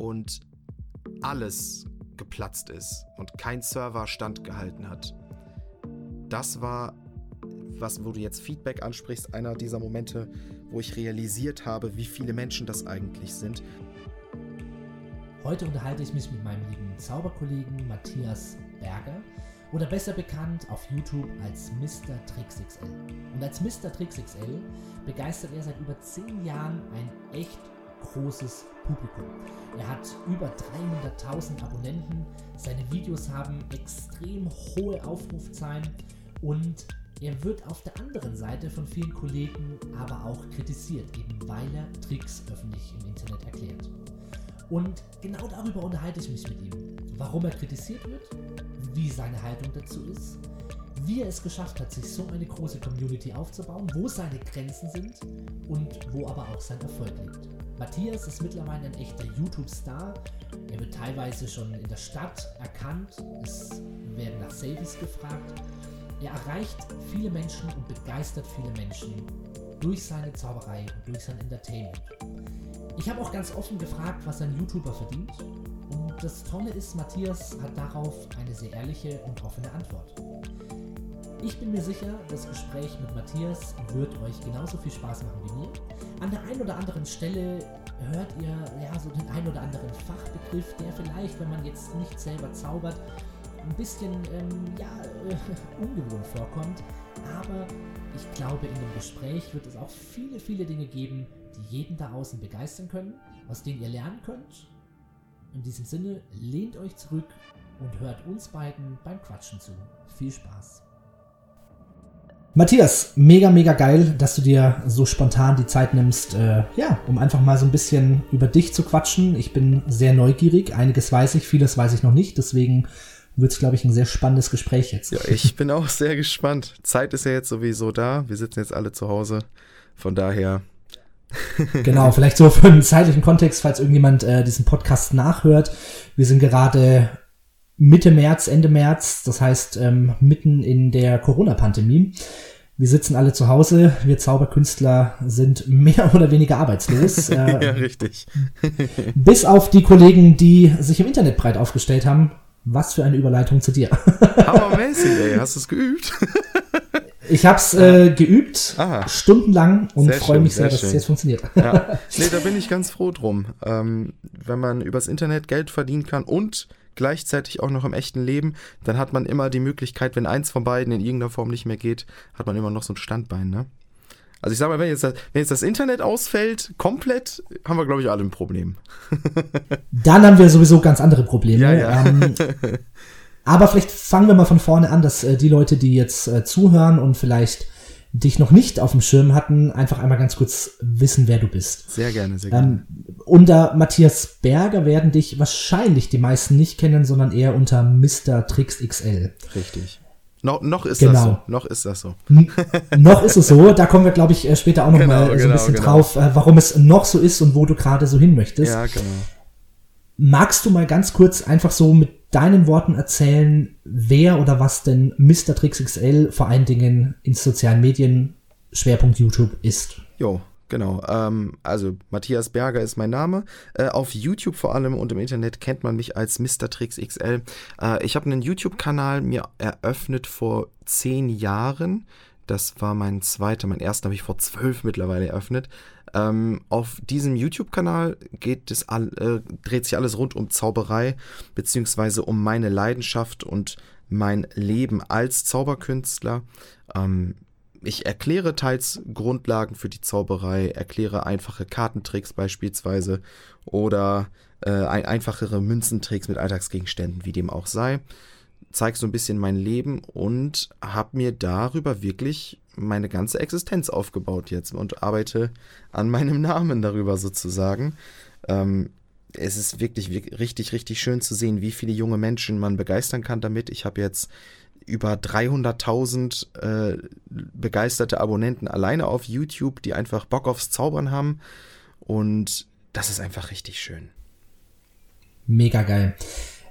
und alles geplatzt ist und kein Server standgehalten hat. Das war, was, wo du jetzt Feedback ansprichst, einer dieser Momente, wo ich realisiert habe, wie viele Menschen das eigentlich sind. Heute unterhalte ich mich mit meinem lieben Zauberkollegen Matthias Berger oder besser bekannt auf YouTube als Mr. TrixXL. Und als Mr. TrixXL begeistert er seit über 10 Jahren ein echt großes Publikum. Er hat über 300.000 Abonnenten, seine Videos haben extrem hohe Aufrufzahlen und er wird auf der anderen Seite von vielen Kollegen aber auch kritisiert, eben weil er Tricks öffentlich im Internet erklärt. Und genau darüber unterhalte ich mich mit ihm. Warum er kritisiert wird, wie seine Haltung dazu ist, wie er es geschafft hat, sich so eine große Community aufzubauen, wo seine Grenzen sind und wo aber auch sein Erfolg liegt. Matthias ist mittlerweile ein echter YouTube-Star. Er wird teilweise schon in der Stadt erkannt. Es werden nach Selfies gefragt. Er erreicht viele Menschen und begeistert viele Menschen durch seine Zauberei und durch sein Entertainment. Ich habe auch ganz offen gefragt, was ein YouTuber verdient. Und das Tolle ist, Matthias hat darauf eine sehr ehrliche und offene Antwort. Ich bin mir sicher, das Gespräch mit Matthias wird euch genauso viel Spaß machen wie mir. An der einen oder anderen Stelle hört ihr ja so den einen oder anderen Fachbegriff, der vielleicht, wenn man jetzt nicht selber zaubert, ein bisschen ähm, ja, äh, ungewohnt vorkommt. Aber ich glaube, in dem Gespräch wird es auch viele, viele Dinge geben, die jeden da außen begeistern können, aus denen ihr lernen könnt. In diesem Sinne, lehnt euch zurück und hört uns beiden beim Quatschen zu. Viel Spaß! Matthias, mega, mega geil, dass du dir so spontan die Zeit nimmst, äh, ja, um einfach mal so ein bisschen über dich zu quatschen. Ich bin sehr neugierig, einiges weiß ich, vieles weiß ich noch nicht, deswegen wird es, glaube ich, ein sehr spannendes Gespräch jetzt. Ja, ich bin auch sehr gespannt. Zeit ist ja jetzt sowieso da, wir sitzen jetzt alle zu Hause, von daher. genau, vielleicht so für einen zeitlichen Kontext, falls irgendjemand äh, diesen Podcast nachhört. Wir sind gerade Mitte März, Ende März, das heißt ähm, mitten in der Corona-Pandemie. Wir sitzen alle zu Hause, wir Zauberkünstler sind mehr oder weniger arbeitslos. Äh, ja, richtig. bis auf die Kollegen, die sich im Internet breit aufgestellt haben. Was für eine Überleitung zu dir. Hammermäßig, ey. Hast du es geübt? Ich habe es äh, geübt, Aha. stundenlang und freue mich sehr, sehr dass es jetzt funktioniert. Ja. Nee, da bin ich ganz froh drum. Ähm, wenn man übers Internet Geld verdienen kann und gleichzeitig auch noch im echten Leben, dann hat man immer die Möglichkeit, wenn eins von beiden in irgendeiner Form nicht mehr geht, hat man immer noch so ein Standbein, ne? Also ich sag mal, wenn jetzt, das, wenn jetzt das Internet ausfällt, komplett, haben wir, glaube ich, alle ein Problem. dann haben wir sowieso ganz andere Probleme. Ja, ja. Ähm, aber vielleicht fangen wir mal von vorne an, dass äh, die Leute, die jetzt äh, zuhören und vielleicht dich noch nicht auf dem Schirm hatten, einfach einmal ganz kurz wissen, wer du bist. Sehr gerne, sehr gerne. Ähm, unter Matthias Berger werden dich wahrscheinlich die meisten nicht kennen, sondern eher unter Mr. Trix XL. Richtig. No, noch ist genau. das so. Noch ist das so. noch ist es so. Da kommen wir, glaube ich, äh, später auch noch genau, mal so ein genau, bisschen genau. drauf, äh, warum es noch so ist und wo du gerade so hin möchtest. Ja, genau. Magst du mal ganz kurz einfach so mit deinen Worten erzählen, wer oder was denn Mr. Trix XL vor allen Dingen in sozialen Medien Schwerpunkt YouTube ist? Jo, Genau, ähm, also Matthias Berger ist mein Name. Äh, auf YouTube vor allem und im Internet kennt man mich als Mr. Trix XL. Äh, ich habe einen YouTube-Kanal mir eröffnet vor zehn Jahren. Das war mein zweiter, mein erster habe ich vor zwölf mittlerweile eröffnet. Ähm, auf diesem YouTube-Kanal geht es all, äh, dreht sich alles rund um Zauberei, beziehungsweise um meine Leidenschaft und mein Leben als Zauberkünstler. Ähm, ich erkläre teils Grundlagen für die Zauberei, erkläre einfache Kartentricks beispielsweise oder äh, einfachere Münzentricks mit Alltagsgegenständen, wie dem auch sei. Zeige so ein bisschen mein Leben und habe mir darüber wirklich meine ganze Existenz aufgebaut jetzt und arbeite an meinem Namen darüber sozusagen. Ähm, es ist wirklich, wirklich richtig, richtig schön zu sehen, wie viele junge Menschen man begeistern kann damit. Ich habe jetzt über 300.000 äh, begeisterte Abonnenten alleine auf YouTube, die einfach Bock aufs Zaubern haben. Und das ist einfach richtig schön. Mega geil.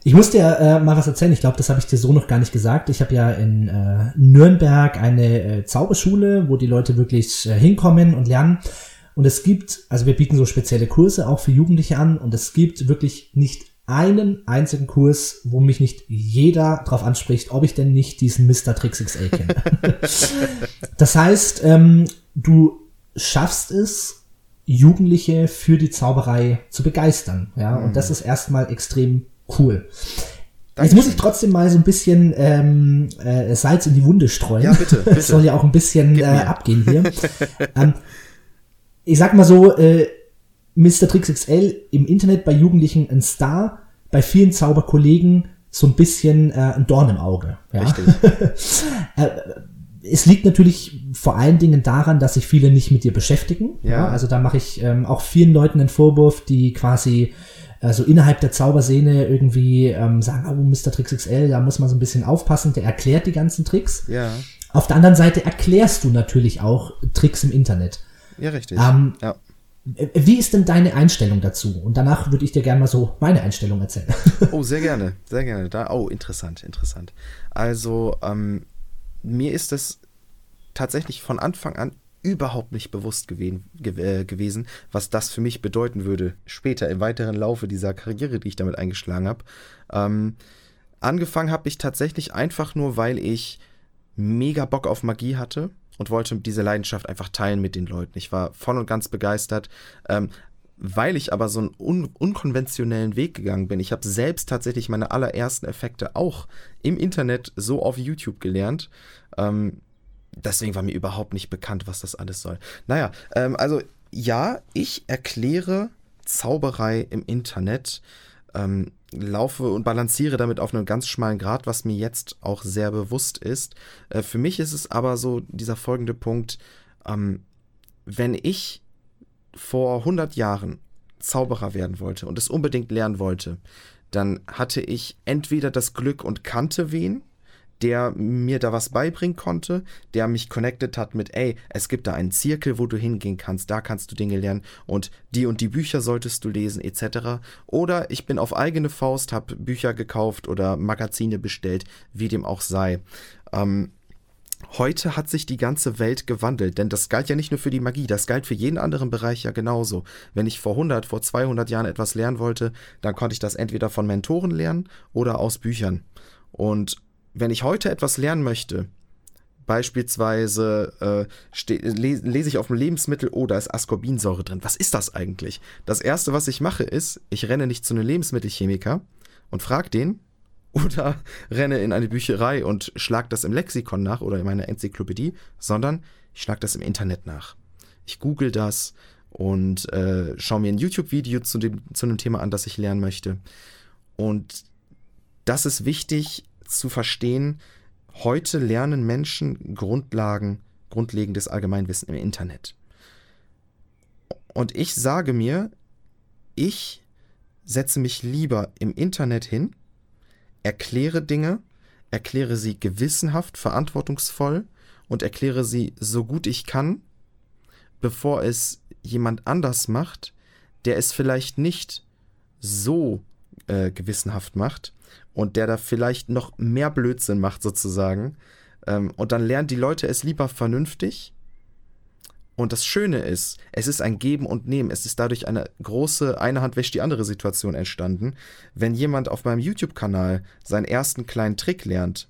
Ich muss dir äh, mal was erzählen. Ich glaube, das habe ich dir so noch gar nicht gesagt. Ich habe ja in äh, Nürnberg eine äh, Zauberschule, wo die Leute wirklich äh, hinkommen und lernen. Und es gibt, also wir bieten so spezielle Kurse auch für Jugendliche an und es gibt wirklich nicht einen einzigen Kurs, wo mich nicht jeder darauf anspricht, ob ich denn nicht diesen Mr. Tricks XL kenne. das heißt, ähm, du schaffst es, Jugendliche für die Zauberei zu begeistern. Ja, mhm. und das ist erstmal extrem cool. Jetzt muss ich trotzdem mal so ein bisschen ähm, äh, Salz in die Wunde streuen. Ja, bitte. bitte. soll ja auch ein bisschen äh, abgehen hier. ähm, ich sag mal so, äh, Mr. Tricks XL im Internet bei Jugendlichen ein Star, bei vielen Zauberkollegen so ein bisschen äh, ein Dorn im Auge. Ja? Richtig. äh, es liegt natürlich vor allen Dingen daran, dass sich viele nicht mit dir beschäftigen. Ja. ja? Also da mache ich ähm, auch vielen Leuten einen Vorwurf, die quasi also innerhalb der Zauberszene irgendwie ähm, sagen, oh, Mr. Tricks XL, da muss man so ein bisschen aufpassen, der erklärt die ganzen Tricks. Ja. Auf der anderen Seite erklärst du natürlich auch Tricks im Internet. Ja, richtig. Ähm, ja. Wie ist denn deine Einstellung dazu? Und danach würde ich dir gerne mal so meine Einstellung erzählen. Oh, sehr gerne, sehr gerne. Da, oh, interessant, interessant. Also, ähm, mir ist es tatsächlich von Anfang an überhaupt nicht bewusst gewesen, ge äh, gewesen, was das für mich bedeuten würde, später im weiteren Laufe dieser Karriere, die ich damit eingeschlagen habe. Ähm, angefangen habe ich tatsächlich einfach nur, weil ich mega Bock auf Magie hatte und wollte diese Leidenschaft einfach teilen mit den Leuten. Ich war voll und ganz begeistert. Ähm, weil ich aber so einen un unkonventionellen Weg gegangen bin. Ich habe selbst tatsächlich meine allerersten Effekte auch im Internet so auf YouTube gelernt. Ähm, deswegen war mir überhaupt nicht bekannt, was das alles soll. Naja, ähm, also ja, ich erkläre Zauberei im Internet, ähm, laufe und balanciere damit auf einem ganz schmalen Grad, was mir jetzt auch sehr bewusst ist. Äh, für mich ist es aber so dieser folgende Punkt, ähm, wenn ich vor 100 Jahren Zauberer werden wollte und es unbedingt lernen wollte, dann hatte ich entweder das Glück und kannte wen, der mir da was beibringen konnte, der mich connected hat mit, ey, es gibt da einen Zirkel, wo du hingehen kannst, da kannst du Dinge lernen und die und die Bücher solltest du lesen, etc. Oder ich bin auf eigene Faust, habe Bücher gekauft oder Magazine bestellt, wie dem auch sei. Ähm, Heute hat sich die ganze Welt gewandelt, denn das galt ja nicht nur für die Magie, das galt für jeden anderen Bereich ja genauso. Wenn ich vor 100, vor 200 Jahren etwas lernen wollte, dann konnte ich das entweder von Mentoren lernen oder aus Büchern. Und wenn ich heute etwas lernen möchte, beispielsweise äh, lese ich auf dem Lebensmittel, oh, da ist Ascorbinsäure drin. Was ist das eigentlich? Das erste, was ich mache, ist, ich renne nicht zu einem Lebensmittelchemiker und frage den oder renne in eine Bücherei und schlag das im Lexikon nach oder in meiner Enzyklopädie, sondern ich schlag das im Internet nach. Ich google das und äh, schaue mir ein YouTube-Video zu, dem, zu einem Thema an, das ich lernen möchte. Und das ist wichtig, zu verstehen, heute lernen Menschen Grundlagen, grundlegendes Allgemeinwissen im Internet. Und ich sage mir, ich setze mich lieber im Internet hin, erkläre Dinge, erkläre sie gewissenhaft, verantwortungsvoll und erkläre sie so gut ich kann, bevor es jemand anders macht, der es vielleicht nicht so äh, gewissenhaft macht und der da vielleicht noch mehr Blödsinn macht sozusagen. Ähm, und dann lernen die Leute es lieber vernünftig. Und das Schöne ist, es ist ein Geben und Nehmen. Es ist dadurch eine große eine Hand wäscht die andere Situation entstanden. Wenn jemand auf meinem YouTube-Kanal seinen ersten kleinen Trick lernt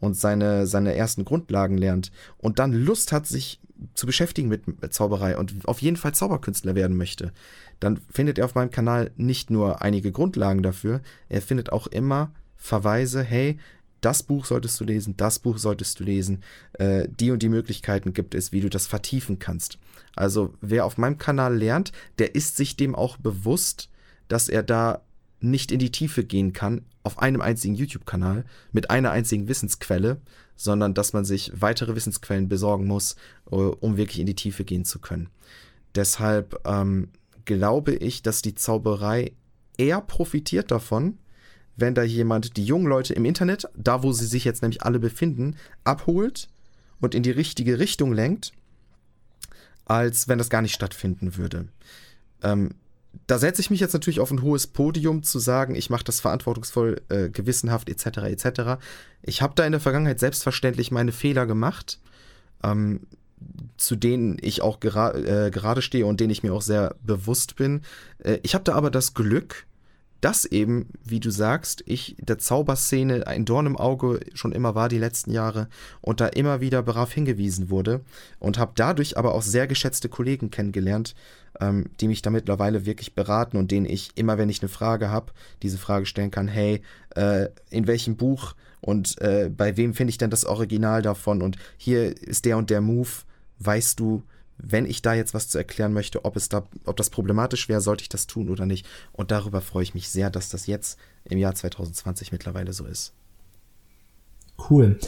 und seine, seine ersten Grundlagen lernt und dann Lust hat, sich zu beschäftigen mit Zauberei und auf jeden Fall Zauberkünstler werden möchte, dann findet er auf meinem Kanal nicht nur einige Grundlagen dafür, er findet auch immer Verweise, hey, das Buch solltest du lesen, das Buch solltest du lesen, äh, die und die Möglichkeiten gibt es, wie du das vertiefen kannst. Also wer auf meinem Kanal lernt, der ist sich dem auch bewusst, dass er da nicht in die Tiefe gehen kann auf einem einzigen YouTube-Kanal mit einer einzigen Wissensquelle, sondern dass man sich weitere Wissensquellen besorgen muss, äh, um wirklich in die Tiefe gehen zu können. Deshalb ähm, glaube ich, dass die Zauberei eher profitiert davon, wenn da jemand die jungen Leute im Internet, da wo sie sich jetzt nämlich alle befinden, abholt und in die richtige Richtung lenkt, als wenn das gar nicht stattfinden würde. Ähm, da setze ich mich jetzt natürlich auf ein hohes Podium zu sagen, ich mache das verantwortungsvoll, äh, gewissenhaft etc. etc. Ich habe da in der Vergangenheit selbstverständlich meine Fehler gemacht. Ähm, zu denen ich auch gera äh, gerade stehe und denen ich mir auch sehr bewusst bin. Äh, ich habe da aber das Glück, dass eben, wie du sagst, ich der Zauberszene ein Dorn im Auge schon immer war die letzten Jahre und da immer wieder darauf hingewiesen wurde und habe dadurch aber auch sehr geschätzte Kollegen kennengelernt, ähm, die mich da mittlerweile wirklich beraten und denen ich immer, wenn ich eine Frage habe, diese Frage stellen kann, hey, äh, in welchem Buch und äh, bei wem finde ich denn das Original davon und hier ist der und der Move, weißt du, wenn ich da jetzt was zu erklären möchte, ob es da, ob das problematisch wäre, sollte ich das tun oder nicht. Und darüber freue ich mich sehr, dass das jetzt im Jahr 2020 mittlerweile so ist. Cool.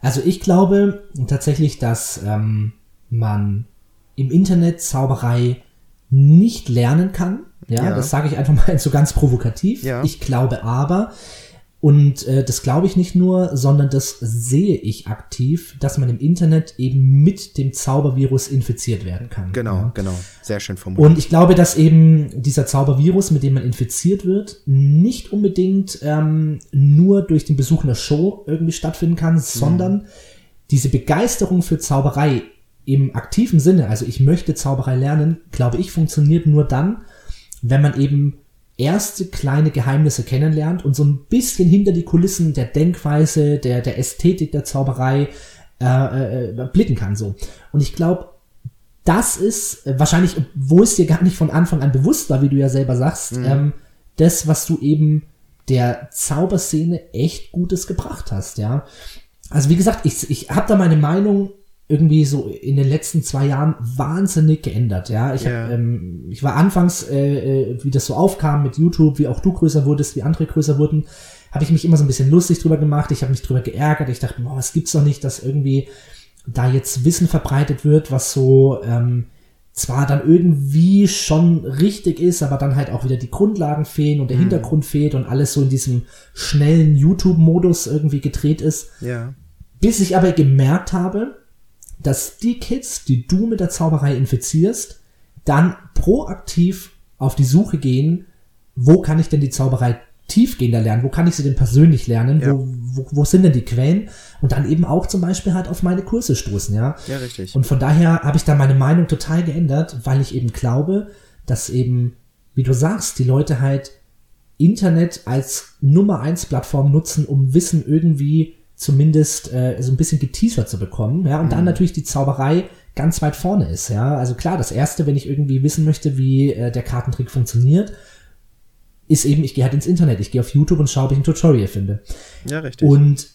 Also ich glaube tatsächlich, dass ähm, man im Internet Zauberei nicht lernen kann. Ja, ja. das sage ich einfach mal so ganz provokativ. Ja. Ich glaube aber, und äh, das glaube ich nicht nur, sondern das sehe ich aktiv, dass man im Internet eben mit dem Zaubervirus infiziert werden kann. Genau, ja. genau. Sehr schön formuliert. Und ich glaube, dass eben dieser Zaubervirus, mit dem man infiziert wird, nicht unbedingt ähm, nur durch den Besuch einer Show irgendwie stattfinden kann, mhm. sondern diese Begeisterung für Zauberei im aktiven Sinne, also ich möchte Zauberei lernen, glaube ich, funktioniert nur dann, wenn man eben erste kleine Geheimnisse kennenlernt und so ein bisschen hinter die Kulissen der Denkweise, der, der Ästhetik der Zauberei äh, äh, blicken kann. So. Und ich glaube, das ist äh, wahrscheinlich, wo es dir gar nicht von Anfang an bewusst war, wie du ja selber sagst, mhm. ähm, das, was du eben der Zauberszene echt Gutes gebracht hast, ja. Also wie gesagt, ich, ich habe da meine Meinung irgendwie so in den letzten zwei Jahren wahnsinnig geändert. Ja, ich, yeah. hab, ähm, ich war anfangs, äh, äh, wie das so aufkam mit YouTube, wie auch du größer wurdest, wie andere größer wurden, habe ich mich immer so ein bisschen lustig drüber gemacht. Ich habe mich drüber geärgert. Ich dachte, boah, es gibt's doch nicht, dass irgendwie da jetzt Wissen verbreitet wird, was so ähm, zwar dann irgendwie schon richtig ist, aber dann halt auch wieder die Grundlagen fehlen und der mm. Hintergrund fehlt und alles so in diesem schnellen YouTube-Modus irgendwie gedreht ist. Ja. Yeah. Bis ich aber gemerkt habe, dass die Kids, die du mit der Zauberei infizierst, dann proaktiv auf die Suche gehen, wo kann ich denn die Zauberei tiefgehender lernen, wo kann ich sie denn persönlich lernen, ja. wo, wo, wo sind denn die Quellen und dann eben auch zum Beispiel halt auf meine Kurse stoßen, ja. Ja, richtig. Und von daher habe ich da meine Meinung total geändert, weil ich eben glaube, dass eben, wie du sagst, die Leute halt Internet als Nummer eins Plattform nutzen, um Wissen irgendwie zumindest äh, so ein bisschen geteasert zu bekommen, ja, und mhm. dann natürlich die Zauberei ganz weit vorne ist, ja. Also klar, das erste, wenn ich irgendwie wissen möchte, wie äh, der Kartentrick funktioniert, ist eben, ich gehe halt ins Internet, ich gehe auf YouTube und schaue, ob ich ein Tutorial finde. Ja, richtig. Und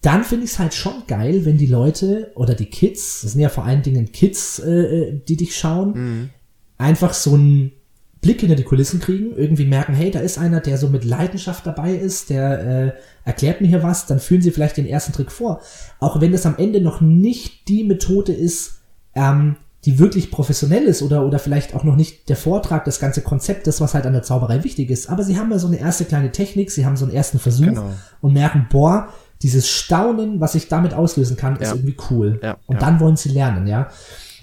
dann finde ich es halt schon geil, wenn die Leute oder die Kids, das sind ja vor allen Dingen Kids, äh, äh die dich schauen, mhm. einfach so ein Blick hinter die Kulissen kriegen, irgendwie merken, hey, da ist einer, der so mit Leidenschaft dabei ist, der äh, erklärt mir hier was, dann führen sie vielleicht den ersten Trick vor. Auch wenn das am Ende noch nicht die Methode ist, ähm, die wirklich professionell ist oder, oder vielleicht auch noch nicht der Vortrag, das ganze Konzept, das, was halt an der Zauberei wichtig ist. Aber sie haben ja so eine erste kleine Technik, sie haben so einen ersten Versuch genau. und merken, boah, dieses Staunen, was ich damit auslösen kann, ja. ist irgendwie cool. Ja, und ja. dann wollen sie lernen, ja.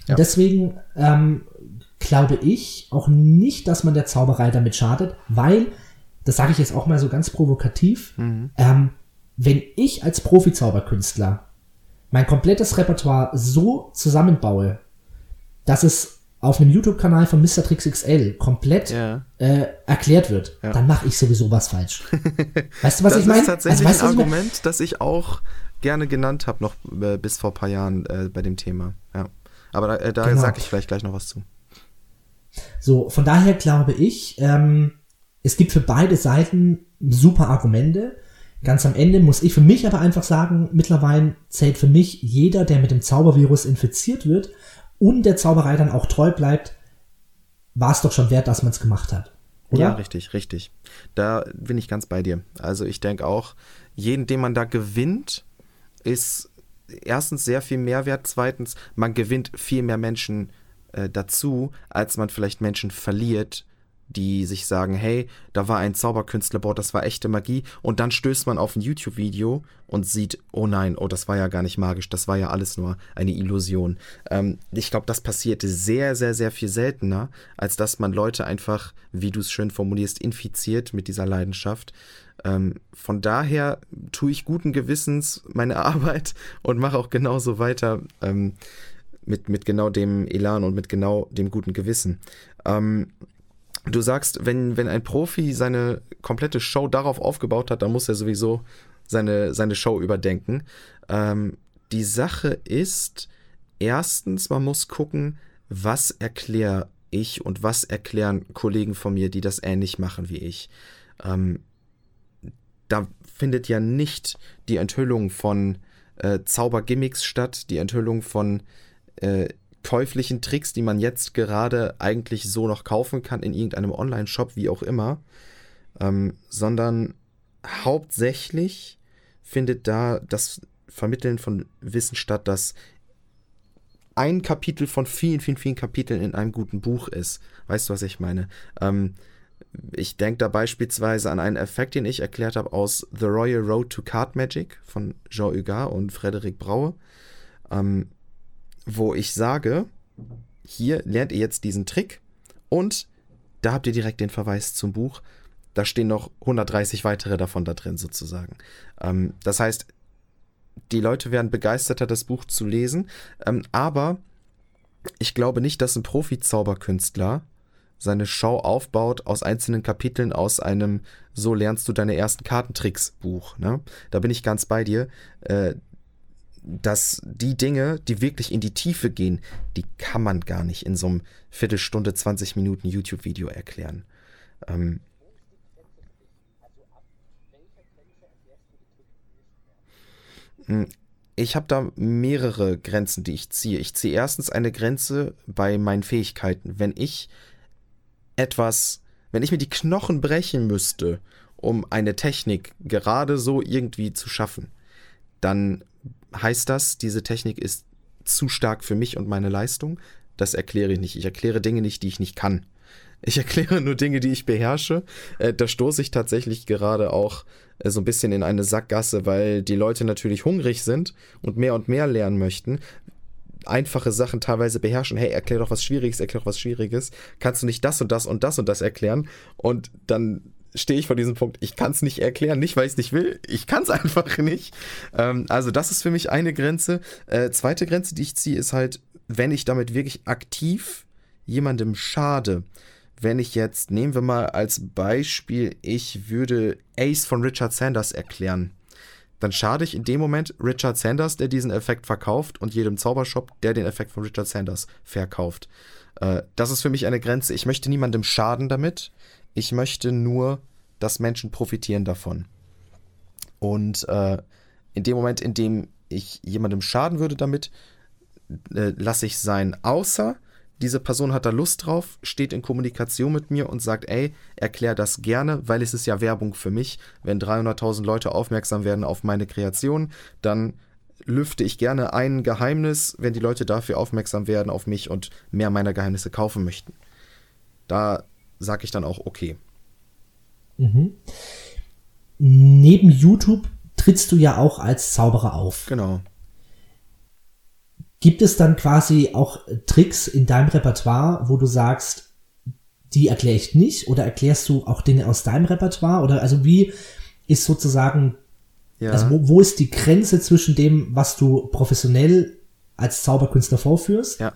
Und deswegen ähm, glaube ich auch nicht, dass man der Zauberei damit schadet, weil, das sage ich jetzt auch mal so ganz provokativ, mhm. ähm, wenn ich als Profi-Zauberkünstler mein komplettes Repertoire so zusammenbaue, dass es auf einem YouTube-Kanal von Mr. Trix XL komplett ja. äh, erklärt wird, ja. dann mache ich sowieso was falsch. Weißt du, was ich meine? Das ist tatsächlich also, ein Argument, das ich auch gerne genannt habe, noch äh, bis vor ein paar Jahren äh, bei dem Thema. Ja. Aber da, äh, da genau. sage ich vielleicht gleich noch was zu. So, von daher glaube ich, ähm, es gibt für beide Seiten super Argumente. Ganz am Ende muss ich für mich aber einfach sagen, mittlerweile zählt für mich jeder, der mit dem Zaubervirus infiziert wird und der Zauberei dann auch treu bleibt, war es doch schon wert, dass man es gemacht hat. Oder? Ja, richtig, richtig. Da bin ich ganz bei dir. Also ich denke auch, jeden, den man da gewinnt, ist erstens sehr viel Mehrwert, zweitens, man gewinnt viel mehr Menschen äh, dazu, als man vielleicht Menschen verliert, die sich sagen, hey, da war ein Zauberkünstler, boah, das war echte Magie. Und dann stößt man auf ein YouTube-Video und sieht, oh nein, oh, das war ja gar nicht magisch, das war ja alles nur eine Illusion. Ähm, ich glaube, das passiert sehr, sehr, sehr viel seltener, als dass man Leute einfach, wie du es schön formulierst, infiziert mit dieser Leidenschaft. Ähm, von daher tue ich guten Gewissens meine Arbeit und mache auch genauso weiter. Ähm, mit, mit genau dem Elan und mit genau dem guten Gewissen. Ähm, du sagst, wenn, wenn ein Profi seine komplette Show darauf aufgebaut hat, dann muss er sowieso seine, seine Show überdenken. Ähm, die Sache ist, erstens, man muss gucken, was erkläre ich und was erklären Kollegen von mir, die das ähnlich machen wie ich. Ähm, da findet ja nicht die Enthüllung von äh, Zaubergimmicks statt, die Enthüllung von äh, käuflichen Tricks, die man jetzt gerade eigentlich so noch kaufen kann in irgendeinem Online-Shop, wie auch immer, ähm, sondern hauptsächlich findet da das Vermitteln von Wissen statt, das ein Kapitel von vielen, vielen, vielen Kapiteln in einem guten Buch ist. Weißt du, was ich meine? Ähm, ich denke da beispielsweise an einen Effekt, den ich erklärt habe aus The Royal Road to Card Magic von Jean Hugat und Frederic Braue, ähm, wo ich sage, hier lernt ihr jetzt diesen Trick und da habt ihr direkt den Verweis zum Buch. Da stehen noch 130 weitere davon da drin sozusagen. Ähm, das heißt, die Leute werden begeisterter, das Buch zu lesen. Ähm, aber ich glaube nicht, dass ein Profi-Zauberkünstler seine Show aufbaut aus einzelnen Kapiteln aus einem So lernst du deine ersten Kartentricks Buch. Ne? Da bin ich ganz bei dir. Äh, dass die Dinge, die wirklich in die Tiefe gehen, die kann man gar nicht in so einem Viertelstunde, 20 Minuten YouTube-Video erklären. Ähm, Hm, ich habe da mehrere Grenzen, die ich ziehe. Ich ziehe erstens eine Grenze bei meinen Fähigkeiten. Wenn ich etwas, wenn ich mir die Knochen brechen müsste, um eine Technik gerade so irgendwie zu schaffen, dann heißt das, diese Technik ist zu stark für mich und meine Leistung. Das erkläre ich nicht. Ich erkläre Dinge nicht, die ich nicht kann. Ich erkläre nur Dinge, die ich beherrsche. Äh, da stoße ich tatsächlich gerade auch äh, so ein bisschen in eine Sackgasse, weil die Leute natürlich hungrig sind und mehr und mehr lernen möchten. Einfache Sachen teilweise beherrschen. Hey, erklär doch was Schwieriges, erklär doch was Schwieriges. Kannst du nicht das und das und das und das erklären? Und dann stehe ich vor diesem Punkt, ich kann es nicht erklären, nicht weil ich es nicht will, ich kann es einfach nicht. Ähm, also das ist für mich eine Grenze. Äh, zweite Grenze, die ich ziehe, ist halt, wenn ich damit wirklich aktiv jemandem schade, wenn ich jetzt, nehmen wir mal als Beispiel, ich würde Ace von Richard Sanders erklären, dann schade ich in dem Moment Richard Sanders, der diesen Effekt verkauft und jedem Zaubershop, der den Effekt von Richard Sanders verkauft. Äh, das ist für mich eine Grenze. Ich möchte niemandem schaden damit. Ich möchte nur, dass Menschen profitieren davon. Und äh, in dem Moment, in dem ich jemandem schaden würde damit, äh, lasse ich sein. Außer diese Person hat da Lust drauf, steht in Kommunikation mit mir und sagt, ey, erklär das gerne, weil es ist ja Werbung für mich. Wenn 300.000 Leute aufmerksam werden auf meine Kreation, dann lüfte ich gerne ein Geheimnis, wenn die Leute dafür aufmerksam werden auf mich und mehr meiner Geheimnisse kaufen möchten. Da sage ich dann auch okay. Mhm. Neben YouTube trittst du ja auch als Zauberer auf. Genau. Gibt es dann quasi auch Tricks in deinem Repertoire, wo du sagst, die erkläre ich nicht? Oder erklärst du auch Dinge aus deinem Repertoire? Oder also wie ist sozusagen, ja. also wo, wo ist die Grenze zwischen dem, was du professionell als Zauberkünstler vorführst ja.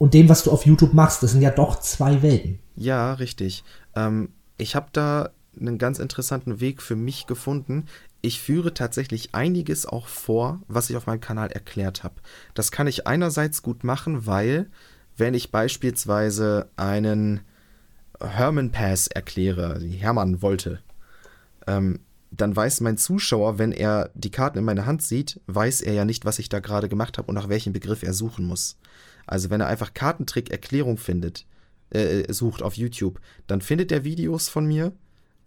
Und dem, was du auf YouTube machst? Das sind ja doch zwei Welten. Ja, richtig. Ähm, ich habe da einen ganz interessanten Weg für mich gefunden ich führe tatsächlich einiges auch vor, was ich auf meinem Kanal erklärt habe. Das kann ich einerseits gut machen, weil wenn ich beispielsweise einen Herman Pass erkläre, die Hermann wollte, ähm, dann weiß mein Zuschauer, wenn er die Karten in meiner Hand sieht, weiß er ja nicht, was ich da gerade gemacht habe und nach welchem Begriff er suchen muss. Also wenn er einfach Kartentrick-Erklärung findet, äh, sucht auf YouTube, dann findet er Videos von mir,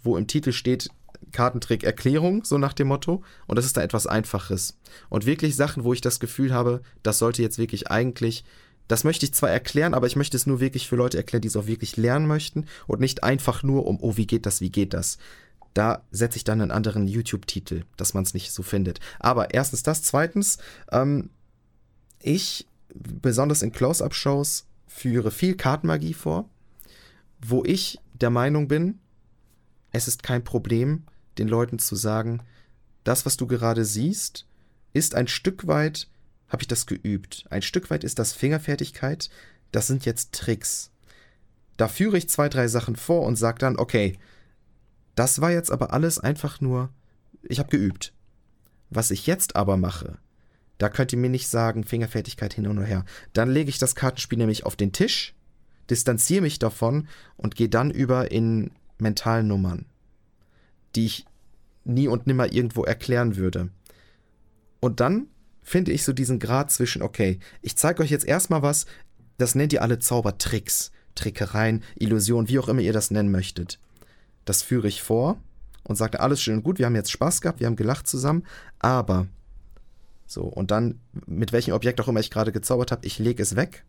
wo im Titel steht, Kartentrick-Erklärung, so nach dem Motto. Und das ist da etwas Einfaches. Und wirklich Sachen, wo ich das Gefühl habe, das sollte jetzt wirklich eigentlich, das möchte ich zwar erklären, aber ich möchte es nur wirklich für Leute erklären, die es auch wirklich lernen möchten und nicht einfach nur um, oh, wie geht das, wie geht das. Da setze ich dann einen anderen YouTube-Titel, dass man es nicht so findet. Aber erstens das, zweitens, ähm, ich, besonders in Close-Up-Shows, führe viel Kartenmagie vor, wo ich der Meinung bin, es ist kein Problem, den Leuten zu sagen, das, was du gerade siehst, ist ein Stück weit, habe ich das geübt. Ein Stück weit ist das Fingerfertigkeit, das sind jetzt Tricks. Da führe ich zwei, drei Sachen vor und sage dann, okay, das war jetzt aber alles einfach nur, ich habe geübt. Was ich jetzt aber mache, da könnt ihr mir nicht sagen, Fingerfertigkeit hin und her. Dann lege ich das Kartenspiel nämlich auf den Tisch, distanziere mich davon und gehe dann über in mentalen Nummern, die ich nie und nimmer irgendwo erklären würde. Und dann finde ich so diesen Grad zwischen, okay, ich zeige euch jetzt erstmal was, das nennt ihr alle Zaubertricks, Trickereien, Illusionen, wie auch immer ihr das nennen möchtet. Das führe ich vor und sage, alles schön und gut, wir haben jetzt Spaß gehabt, wir haben gelacht zusammen, aber so, und dann, mit welchem Objekt auch immer ich gerade gezaubert habe, ich lege es weg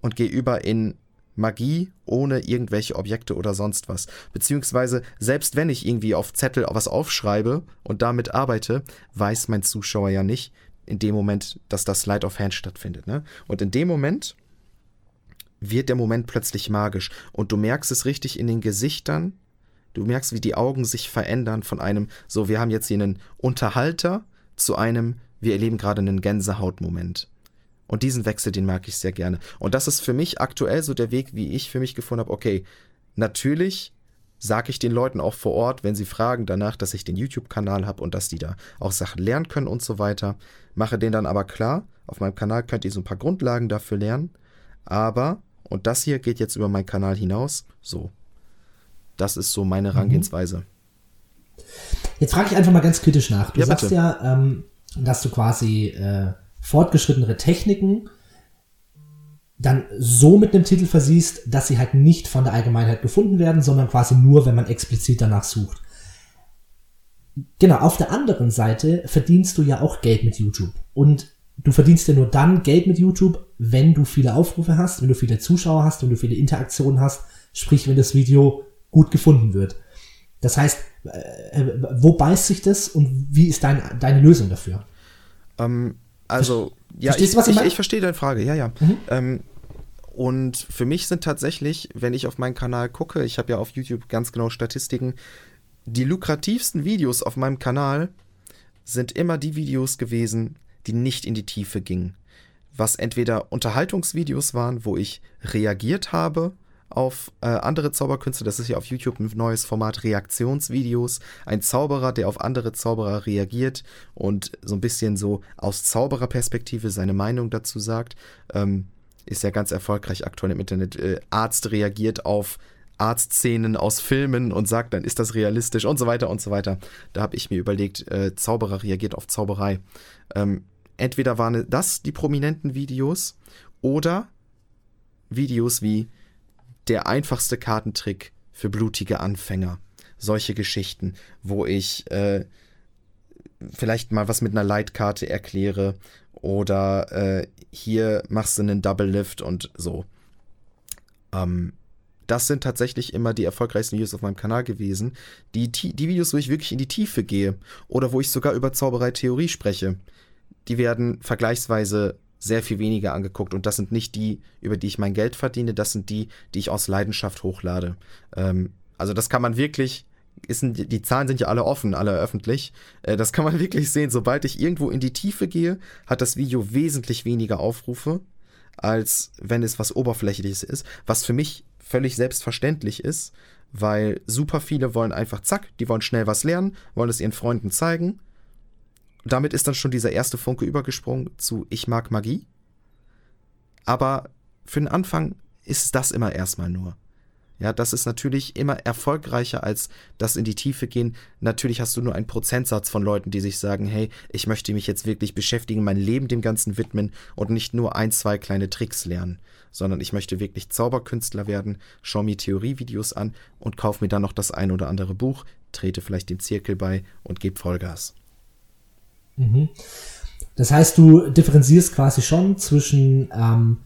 und gehe über in Magie ohne irgendwelche Objekte oder sonst was. Beziehungsweise, selbst wenn ich irgendwie auf Zettel was aufschreibe und damit arbeite, weiß mein Zuschauer ja nicht in dem Moment, dass das Light of Hand stattfindet. Ne? Und in dem Moment wird der Moment plötzlich magisch und du merkst es richtig in den Gesichtern. Du merkst, wie die Augen sich verändern von einem, so, wir haben jetzt hier einen Unterhalter zu einem, wir erleben gerade einen Gänsehautmoment. Und diesen Wechsel, den mag ich sehr gerne. Und das ist für mich aktuell so der Weg, wie ich für mich gefunden habe, okay, natürlich sage ich den Leuten auch vor Ort, wenn sie fragen danach, dass ich den YouTube-Kanal habe und dass die da auch Sachen lernen können und so weiter. Mache den dann aber klar, auf meinem Kanal könnt ihr so ein paar Grundlagen dafür lernen. Aber, und das hier geht jetzt über meinen Kanal hinaus, so. Das ist so meine mhm. Jetzt frage ich einfach mal ganz kritisch nach. Du ja, sagst bitte. ja, ähm, dass du quasi äh, fortgeschrittenere Techniken dann so mit einem Titel versiehst, dass sie halt nicht von der Allgemeinheit gefunden werden, sondern quasi nur, wenn man explizit danach sucht. Genau, auf der anderen Seite verdienst du ja auch Geld mit YouTube. Und du verdienst ja nur dann Geld mit YouTube, wenn du viele Aufrufe hast, wenn du viele Zuschauer hast, wenn du viele Interaktionen hast, sprich, wenn das Video gut gefunden wird. Das heißt, äh, wo beißt sich das und wie ist dein, deine Lösung dafür? Ähm, also, ja, Verstehst ich, du, was ich, ich, ich verstehe deine Frage, ja, ja. Mhm. Ähm, und für mich sind tatsächlich, wenn ich auf meinen Kanal gucke, ich habe ja auf YouTube ganz genau Statistiken, die lukrativsten Videos auf meinem Kanal sind immer die Videos gewesen, die nicht in die Tiefe gingen. Was entweder Unterhaltungsvideos waren, wo ich reagiert habe auf äh, andere Zauberkünste. Das ist ja auf YouTube ein neues Format Reaktionsvideos. Ein Zauberer, der auf andere Zauberer reagiert und so ein bisschen so aus Zaubererperspektive seine Meinung dazu sagt. Ähm, ist ja ganz erfolgreich aktuell im Internet. Äh, Arzt reagiert auf Arztszenen aus Filmen und sagt, dann ist das realistisch und so weiter und so weiter. Da habe ich mir überlegt, äh, Zauberer reagiert auf Zauberei. Ähm, entweder waren das die prominenten Videos oder Videos wie der einfachste Kartentrick für blutige Anfänger. Solche Geschichten, wo ich äh, vielleicht mal was mit einer Leitkarte erkläre oder äh, hier machst du einen Double Lift und so. Ähm, das sind tatsächlich immer die erfolgreichsten Videos auf meinem Kanal gewesen. Die, die Videos, wo ich wirklich in die Tiefe gehe oder wo ich sogar über Zauberei-Theorie spreche, die werden vergleichsweise sehr viel weniger angeguckt. Und das sind nicht die, über die ich mein Geld verdiene, das sind die, die ich aus Leidenschaft hochlade. Ähm, also das kann man wirklich, ist, die Zahlen sind ja alle offen, alle öffentlich. Äh, das kann man wirklich sehen. Sobald ich irgendwo in die Tiefe gehe, hat das Video wesentlich weniger Aufrufe, als wenn es was Oberflächliches ist. Was für mich völlig selbstverständlich ist, weil super viele wollen einfach zack, die wollen schnell was lernen, wollen es ihren Freunden zeigen damit ist dann schon dieser erste Funke übergesprungen zu Ich mag Magie. Aber für den Anfang ist das immer erstmal nur. Ja, das ist natürlich immer erfolgreicher als das in die Tiefe gehen. Natürlich hast du nur einen Prozentsatz von Leuten, die sich sagen, hey, ich möchte mich jetzt wirklich beschäftigen, mein Leben dem Ganzen widmen und nicht nur ein, zwei kleine Tricks lernen, sondern ich möchte wirklich Zauberkünstler werden, schau mir Theorievideos an und kauf mir dann noch das ein oder andere Buch, trete vielleicht dem Zirkel bei und gebe Vollgas. Mhm. Das heißt, du differenzierst quasi schon zwischen, ähm,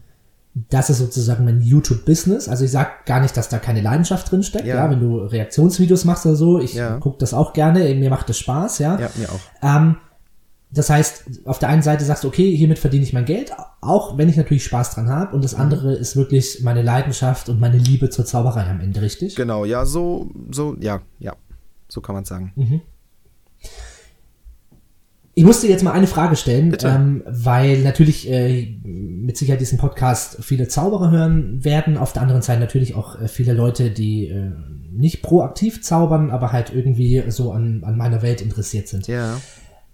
das ist sozusagen mein YouTube-Business. Also ich sag gar nicht, dass da keine Leidenschaft drin steckt. Ja. ja wenn du Reaktionsvideos machst oder so, ich ja. gucke das auch gerne. Mir macht das Spaß, ja. Ja, mir auch. Ähm, das heißt, auf der einen Seite sagst du, okay, hiermit verdiene ich mein Geld, auch wenn ich natürlich Spaß dran habe. Und das mhm. andere ist wirklich meine Leidenschaft und meine Liebe zur Zauberei am Ende, richtig? Genau, ja, so, so, ja, ja, so kann man sagen. Mhm. Ich musste jetzt mal eine Frage stellen, ähm, weil natürlich äh, mit Sicherheit diesen Podcast viele Zauberer hören werden. Auf der anderen Seite natürlich auch äh, viele Leute, die äh, nicht proaktiv zaubern, aber halt irgendwie so an, an meiner Welt interessiert sind. Ja.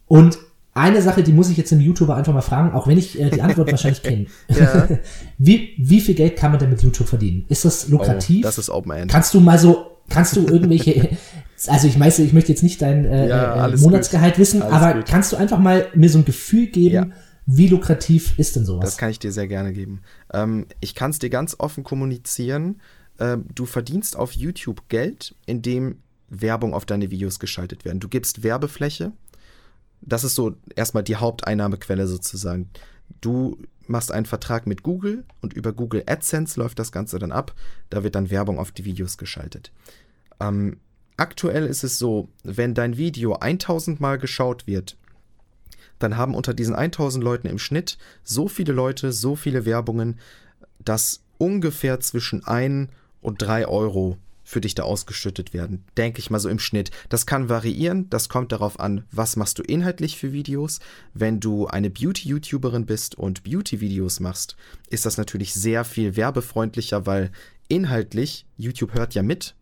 Und eine Sache, die muss ich jetzt dem YouTuber einfach mal fragen, auch wenn ich äh, die Antwort wahrscheinlich kenne. Ja. wie, wie viel Geld kann man denn mit YouTube verdienen? Ist das lukrativ? Oh, das ist Open End. Kannst du mal so, kannst du irgendwelche, also ich weiß, ich möchte jetzt nicht dein äh, Ja, äh, Monatsgehalt wissen, Alles aber gut. kannst du einfach mal mir so ein Gefühl geben, Ja. wie lukrativ ist denn sowas? Das kann ich dir sehr gerne geben. Ähm, ich kann es dir ganz offen kommunizieren. Ähm, du verdienst auf YouTube Geld, indem Werbung auf deine Videos geschaltet werden. Du gibst Werbefläche. Das ist so erstmal die Haupteinnahmequelle sozusagen. Du machst einen Vertrag mit Google und über Google AdSense läuft das Ganze dann ab. Da wird dann Werbung auf die Videos geschaltet. Ähm, aktuell ist es so, wenn dein Video 1000 Mal geschaut wird, dann haben unter diesen 1000 Leuten im Schnitt so viele Leute, so viele Werbungen, dass ungefähr zwischen 1 und 3 Euro für dich da ausgeschüttet werden. Denke ich mal so im Schnitt. Das kann variieren, das kommt darauf an, was machst du inhaltlich für Videos. Wenn du eine Beauty-YouTuberin bist und Beauty-Videos machst, ist das natürlich sehr viel werbefreundlicher, weil inhaltlich, YouTube hört ja mit,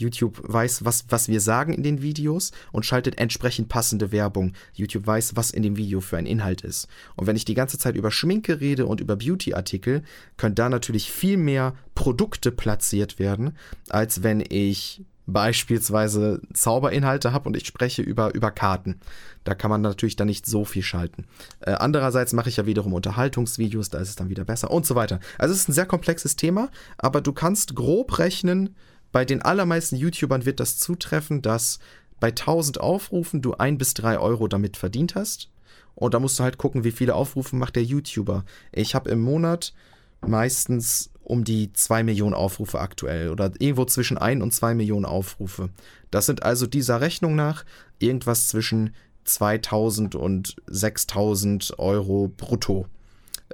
YouTube weiß, was, was wir sagen in den Videos und schaltet entsprechend passende Werbung. YouTube weiß, was in dem Video für ein Inhalt ist. Und wenn ich die ganze Zeit über Schminke rede und über Beauty-Artikel, können da natürlich viel mehr Produkte platziert werden, als wenn ich beispielsweise Zauberinhalte habe und ich spreche über, über Karten. Da kann man natürlich dann nicht so viel schalten. Äh, andererseits mache ich ja wiederum Unterhaltungsvideos, da ist es dann wieder besser und so weiter. Also es ist ein sehr komplexes Thema, aber du kannst grob rechnen, bei den allermeisten YouTubern wird das zutreffen, dass bei 1000 Aufrufen du ein bis drei Euro damit verdient hast. Und da musst du halt gucken, wie viele Aufrufe macht der YouTuber. Ich habe im Monat meistens um die 2 Millionen Aufrufe aktuell oder irgendwo zwischen 1 und 2 Millionen Aufrufe. Das sind also dieser Rechnung nach irgendwas zwischen 2000 und 6000 Euro brutto.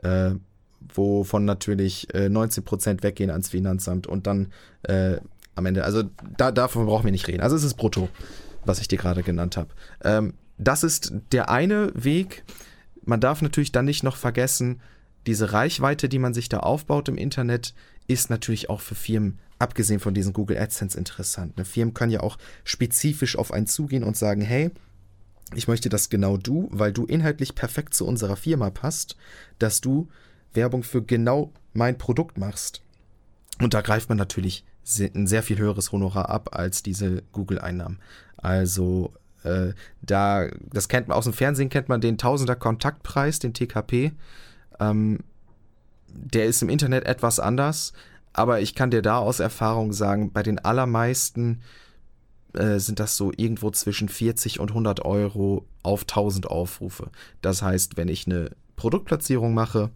Äh, wovon natürlich äh, 19% weggehen ans Finanzamt und dann äh, am Ende, also da, davon brauchen wir nicht reden. Also es ist brutto, was ich dir gerade genannt habe. Ähm, das ist der eine Weg. Man darf natürlich dann nicht noch vergessen, diese Reichweite, die man sich da aufbaut im Internet, ist natürlich auch für Firmen, abgesehen von diesen Google AdSense, interessant. Ne? Firmen können ja auch spezifisch auf einen zugehen und sagen, hey, ich möchte, dass genau du, weil du inhaltlich perfekt zu unserer Firma passt, dass du Werbung für genau mein Produkt machst. Und da greift man natürlich ein sehr viel höheres Honorar ab als diese Google-Einnahmen. Also äh, da, das kennt man aus dem Fernsehen, kennt man den Tausender Kontaktpreis, den TKP. Ähm, der ist im Internet etwas anders, aber ich kann dir da aus Erfahrung sagen, bei den allermeisten äh, sind das so irgendwo zwischen 40 und 100 Euro auf 1000 Aufrufe. Das heißt, wenn ich eine Produktplatzierung mache,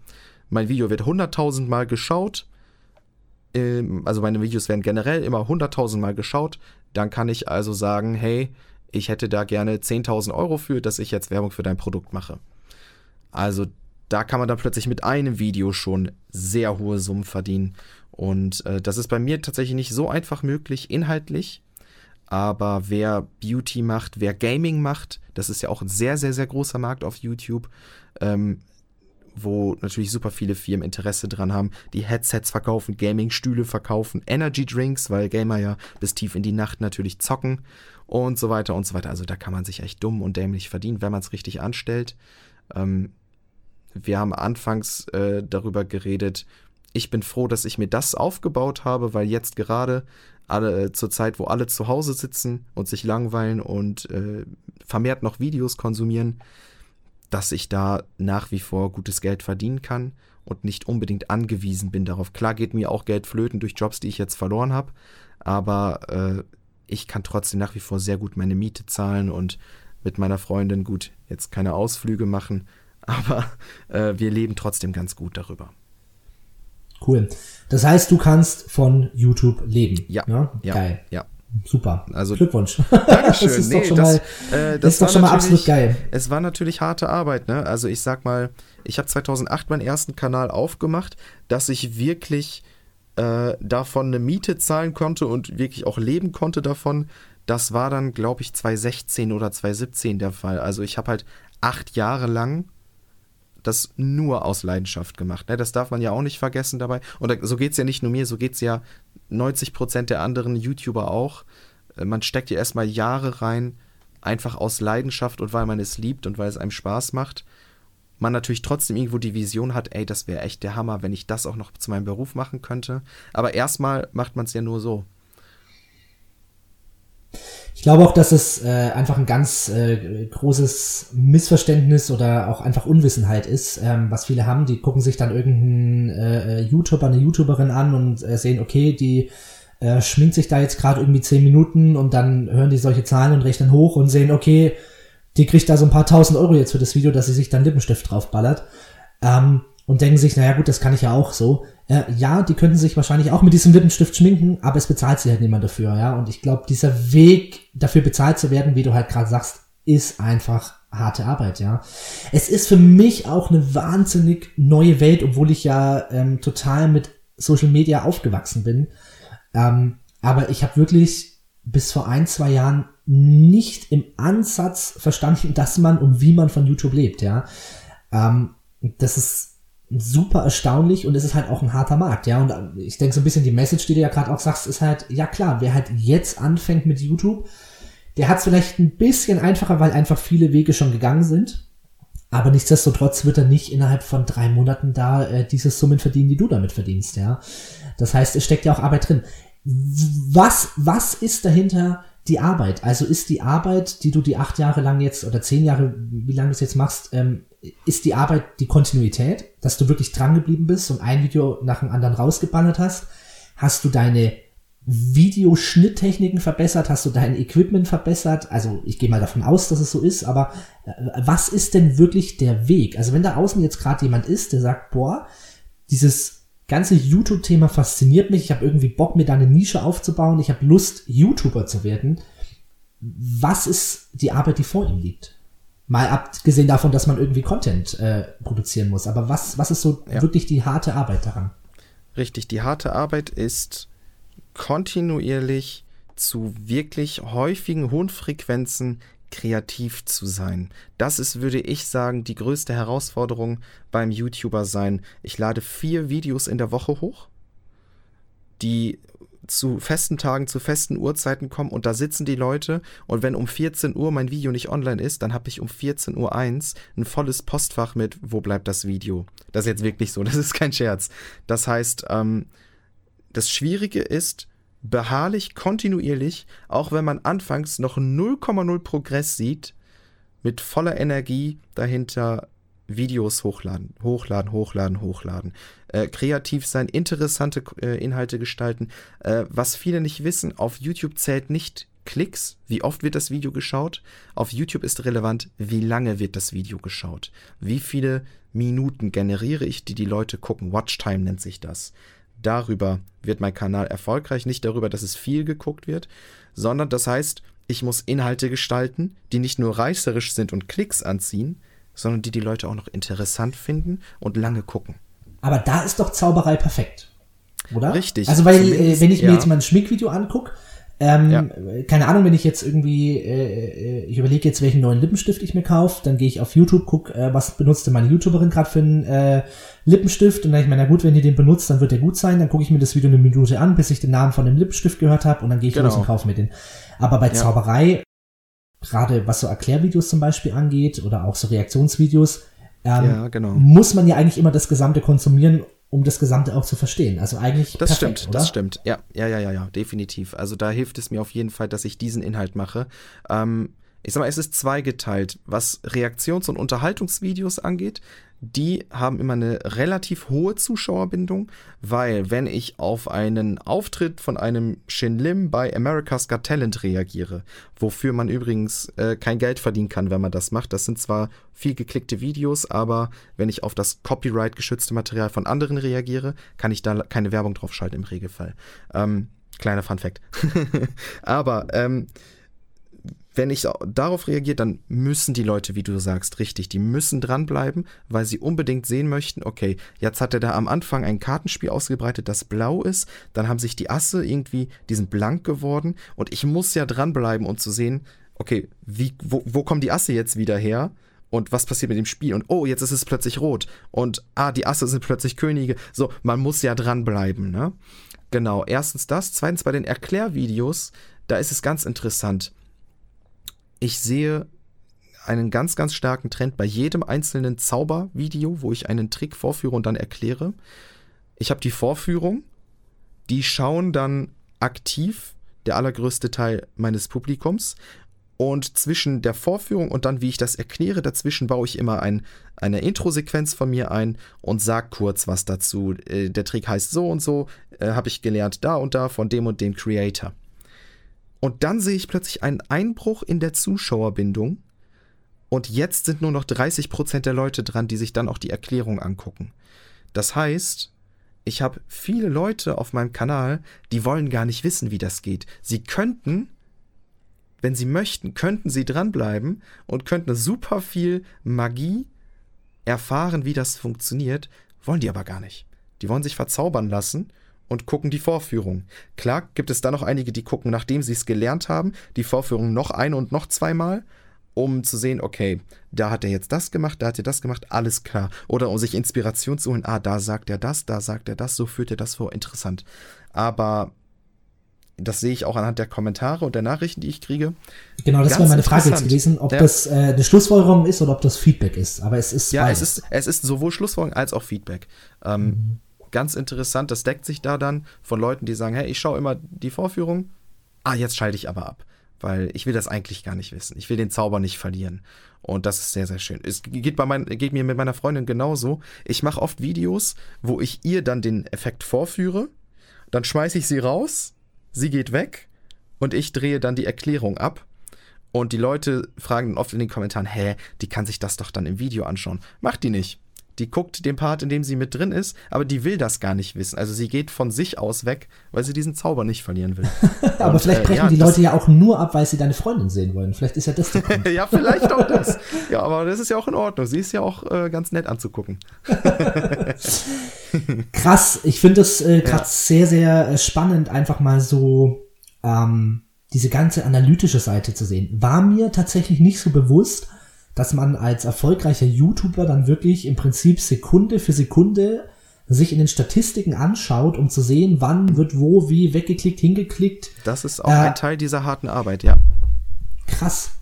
mein Video wird 100.000 Mal geschaut, also meine Videos werden generell immer 100.000 Mal geschaut, dann kann ich also sagen, hey, ich hätte da gerne 10.000 Euro für, dass ich jetzt Werbung für dein Produkt mache. Also da kann man dann plötzlich mit einem Video schon sehr hohe Summen verdienen. Und äh, das ist bei mir tatsächlich nicht so einfach möglich, inhaltlich. Aber wer Beauty macht, wer Gaming macht, das ist ja auch ein sehr, sehr, sehr großer Markt auf YouTube, ähm, wo natürlich super viele Firmen Interesse dran haben, die Headsets verkaufen, Gaming-Stühle verkaufen, Energy Drinks, weil Gamer ja bis tief in die Nacht natürlich zocken und so weiter und so weiter. Also da kann man sich echt dumm und dämlich verdienen, wenn man es richtig anstellt. Ähm, wir haben anfangs äh, darüber geredet, ich bin froh, dass ich mir das aufgebaut habe, weil jetzt gerade alle äh, zur Zeit, wo alle zu Hause sitzen und sich langweilen und äh, vermehrt noch Videos konsumieren, dass ich da nach wie vor gutes Geld verdienen kann und nicht unbedingt angewiesen bin darauf. Klar geht mir auch Geld flöten durch Jobs, die ich jetzt verloren habe, aber äh, ich kann trotzdem nach wie vor sehr gut meine Miete zahlen und mit meiner Freundin gut jetzt keine Ausflüge machen, aber äh, wir leben trotzdem ganz gut darüber. Cool. Das heißt, du kannst von YouTube leben. Ja, ne? ja, Geil. ja. Super. Also- Glückwunsch. Dankeschön. das ist Nee, doch schon das- mal, Äh, das ist doch schon mal absolut geil. Es war natürlich harte Arbeit, ne? Also ich sag mal, ich habe 2008 meinen ersten Kanal aufgemacht, dass ich wirklich äh, davon eine Miete zahlen konnte und wirklich auch leben konnte davon. Das war dann, glaube ich, 2016 oder 2017 der Fall. Also ich habe halt acht Jahre lang das nur aus Leidenschaft gemacht. Ne? Das darf man ja auch nicht vergessen dabei. Und so geht es ja nicht nur mir, so geht es ja 90 Prozent der anderen YouTuber auch. Äh, man steckt ja erstmal Jahre rein, einfach aus Leidenschaft und weil man es liebt und weil es einem Spaß macht. Man natürlich trotzdem irgendwo die Vision hat, ey, das wäre echt der Hammer, wenn ich das auch noch zu meinem Beruf machen könnte. Aber erstmal macht man es ja nur so. Ich glaube auch, dass es äh, einfach ein ganz äh, großes Missverständnis oder auch einfach Unwissenheit ist, ähm, was viele haben. Die gucken sich dann irgendeinen äh, äh YouTuber, eine YouTuberin an und äh, sehen, okay, die äh, schminkt sich da jetzt gerade irgendwie zehn Minuten und dann hören die solche Zahlen und rechnen hoch und sehen, okay, die kriegt da so ein paar tausend Euro jetzt für das Video, dass sie sich dann Lippenstift draufballert. Ähm, und denken sich, naja gut, das kann ich ja auch so. Äh, ja, die könnten sich wahrscheinlich auch mit diesem Lippenstift schminken, aber es bezahlt sich halt niemand dafür, ja. Und ich glaube, dieser Weg, dafür bezahlt zu werden, wie du halt gerade sagst, ist einfach harte Arbeit, ja. Es ist für mich auch eine wahnsinnig neue Welt, obwohl ich ja ähm, total mit Social Media aufgewachsen bin. Ähm, aber ich habe wirklich bis vor ein, zwei Jahren nicht im Ansatz verstanden, dass man und wie man von YouTube lebt, ja. Ähm, das ist super erstaunlich und es ist halt auch ein harter Markt, ja. Und ich denke so ein bisschen die Message, die du ja gerade auch sagst, ist halt, ja klar, wer halt jetzt anfängt mit YouTube, der hat es vielleicht ein bisschen einfacher, weil einfach viele Wege schon gegangen sind. Aber nichtsdestotrotz wird er nicht innerhalb von drei Monaten da äh, diese Summen verdienen, die du damit verdienst, ja. Das heißt, es steckt ja auch Arbeit drin. Was, was ist dahinter die Arbeit? Also ist die Arbeit, die du die acht Jahre lang jetzt oder zehn Jahre, wie lange du es jetzt machst, ähm, ist die Arbeit die Kontinuität, dass du wirklich dran geblieben bist und ein Video nach dem anderen rausgeballert hast? Hast du deine Videoschnitttechniken verbessert? Hast du dein Equipment verbessert? Also ich gehe mal davon aus, dass es so ist, aber äh, was ist denn wirklich der Weg? Also wenn da außen jetzt gerade jemand ist, der sagt, boah, dieses ganze YouTube-Thema fasziniert mich, ich habe irgendwie Bock, mir da eine Nische aufzubauen, ich habe Lust, YouTuber zu werden. Was ist die Arbeit, die vor ihm liegt? Mal abgesehen davon, dass man irgendwie Content äh, produzieren muss. Aber was, was ist so ja. wirklich die harte Arbeit daran? Richtig, die harte Arbeit ist kontinuierlich zu wirklich häufigen hohen Frequenzen kreativ zu sein. Das ist, würde ich sagen, die größte Herausforderung beim YouTuber sein. Ich lade vier Videos in der Woche hoch, die zu festen Tagen, zu festen Uhrzeiten kommen und da sitzen die Leute und wenn um 14 Uhr mein Video nicht online ist, dann habe ich um 14 Uhr 1 ein volles Postfach mit, wo bleibt das Video? Das ist jetzt wirklich so, das ist kein Scherz. Das heißt, ähm, das Schwierige ist, beharrlich, kontinuierlich, auch wenn man anfangs noch 0,0 Progress sieht, mit voller Energie dahinter Videos hochladen, hochladen, hochladen, hochladen. Äh, kreativ sein, interessante äh, Inhalte gestalten. Äh, was viele nicht wissen, auf YouTube zählt nicht Klicks, wie oft wird das Video geschaut. Auf YouTube ist relevant, wie lange wird das Video geschaut. Wie viele Minuten generiere ich, die die Leute gucken. Watchtime nennt sich das. Darüber wird mein Kanal erfolgreich, nicht darüber, dass es viel geguckt wird, sondern das heißt, ich muss Inhalte gestalten, die nicht nur reißerisch sind und Klicks anziehen, sondern die die Leute auch noch interessant finden und lange gucken. Aber da ist doch Zauberei perfekt, oder? Richtig. Also weil, äh, wenn ich mir jetzt mal ein Schmickvideo angucke, ähm, ja. keine Ahnung, wenn ich jetzt irgendwie, äh, äh, ich überlege jetzt, welchen neuen Lippenstift ich mir kaufe, dann gehe ich auf YouTube, guck, äh, was benutzte meine YouTuberin gerade für einen äh, Lippenstift und dann ich meine, na gut, wenn die den benutzt, dann wird der gut sein, dann gucke ich mir das Video eine Minute an, bis ich den Namen von dem Lippenstift gehört habe und dann gehe ich genau. los und kaufe mir den. Aber bei ja. Zauberei gerade was so Erklärvideos zum Beispiel angeht oder auch so Reaktionsvideos, ähm, ja, genau. muss man ja eigentlich immer das Gesamte konsumieren, um das Gesamte auch zu verstehen. Also eigentlich. Das perfekt, stimmt, oder? das stimmt. Ja, ja, ja, ja, ja, definitiv. Also da hilft es mir auf jeden Fall, dass ich diesen Inhalt mache. Ähm, ich sag mal, es ist zweigeteilt. Was Reaktions- und Unterhaltungsvideos angeht, die haben immer eine relativ hohe Zuschauerbindung, weil wenn ich auf einen Auftritt von einem Shin Lim bei America's Got Talent reagiere, wofür man übrigens äh, kein Geld verdienen kann, wenn man das macht, das sind zwar viel geklickte Videos, aber wenn ich auf das Copyright geschützte Material von anderen reagiere, kann ich da keine Werbung drauf schalten im Regelfall. Ähm, kleiner Fun Fact. aber ähm, wenn ich darauf reagiere, dann müssen die Leute, wie du sagst, richtig, die müssen dranbleiben, weil sie unbedingt sehen möchten, okay, jetzt hat er da am Anfang ein Kartenspiel ausgebreitet, das blau ist, dann haben sich die Asse irgendwie, die sind blank geworden und ich muss ja dranbleiben, um zu sehen, okay, wie, wo, wo kommen die Asse jetzt wieder her? und was passiert mit dem Spiel und oh, jetzt ist es plötzlich rot und ah, die Asse sind plötzlich Könige. So, man muss ja dranbleiben, ne? Genau, erstens das. Zweitens bei den Erklärvideos, da ist es ganz interessant. Ich sehe einen ganz, ganz starken Trend bei jedem einzelnen Zaubervideo, wo ich einen Trick vorführe und dann erkläre. Ich habe die Vorführung, die schauen dann aktiv der allergrößte Teil meines Publikums. Und zwischen der Vorführung und dann, wie ich das erkläre, dazwischen baue ich immer ein, eine Intro-Sequenz von mir ein und sage kurz was dazu. Äh, der Trick heißt so und so, äh, habe ich gelernt da und da von dem und dem Creator. Und dann sehe ich plötzlich einen Einbruch in der Zuschauerbindung. Und jetzt sind nur noch 30% der Leute dran, die sich dann auch die Erklärung angucken. Das heißt, ich habe viele Leute auf meinem Kanal, die wollen gar nicht wissen, wie das geht. Sie könnten wenn sie möchten, könnten sie dranbleiben und könnten super viel Magie erfahren, wie das funktioniert, wollen die aber gar nicht. Die wollen sich verzaubern lassen und gucken die Vorführung. Klar gibt es da noch einige, die gucken, nachdem sie es gelernt haben, die Vorführung noch ein und noch zweimal, um zu sehen, okay, da hat er jetzt das gemacht, da hat er das gemacht, alles klar. Oder um sich Inspiration zu holen, ah, da sagt er das, da sagt er das, so führt er das vor, interessant. Aber das sehe ich auch anhand der Kommentare und der Nachrichten, die ich kriege. Genau, das wäre meine Frage jetzt gewesen, ob ja. das äh, eine Schlussfolgerung ist oder ob das Feedback ist. Aber es ist ja, es ist es ist sowohl Schlussfolgerung als auch Feedback. Ähm, mhm. Ganz interessant, das deckt sich da dann von Leuten, die sagen, hey, ich schaue immer die Vorführung. Ah, jetzt schalte ich aber ab, weil ich will das eigentlich gar nicht wissen. Ich will den Zauber nicht verlieren. Und das ist sehr, sehr schön. Es geht, bei mein, geht mir mit meiner Freundin genauso. Ich mache oft Videos, wo ich ihr dann den Effekt vorführe, dann schmeiße ich sie raus sie geht weg und ich drehe dann die Erklärung ab. Und die Leute fragen dann oft in den Kommentaren, hä, die kann sich das doch dann im Video anschauen. Macht die nicht. Die guckt den Part, in dem sie mit drin ist, aber die will das gar nicht wissen. Also sie geht von sich aus weg, weil sie diesen Zauber nicht verlieren will. aber Und, vielleicht äh, brechen äh, ja, die Leute ja auch nur ab, weil sie deine Freundin sehen wollen. Vielleicht ist ja das der Grund. ja, vielleicht auch das. Ja, aber das ist ja auch in Ordnung. Sie ist ja auch äh, ganz nett anzugucken. Krass. Ich finde das äh, gerade ja. sehr, sehr äh, spannend, einfach mal so ähm, diese ganze analytische Seite zu sehen. War mir tatsächlich nicht so bewusst, dass man als erfolgreicher YouTuber dann wirklich im Prinzip Sekunde für Sekunde sich in den Statistiken anschaut, um zu sehen, wann wird wo wie weggeklickt, hingeklickt. Das ist auch äh, ein Teil dieser harten Arbeit, ja. Krass.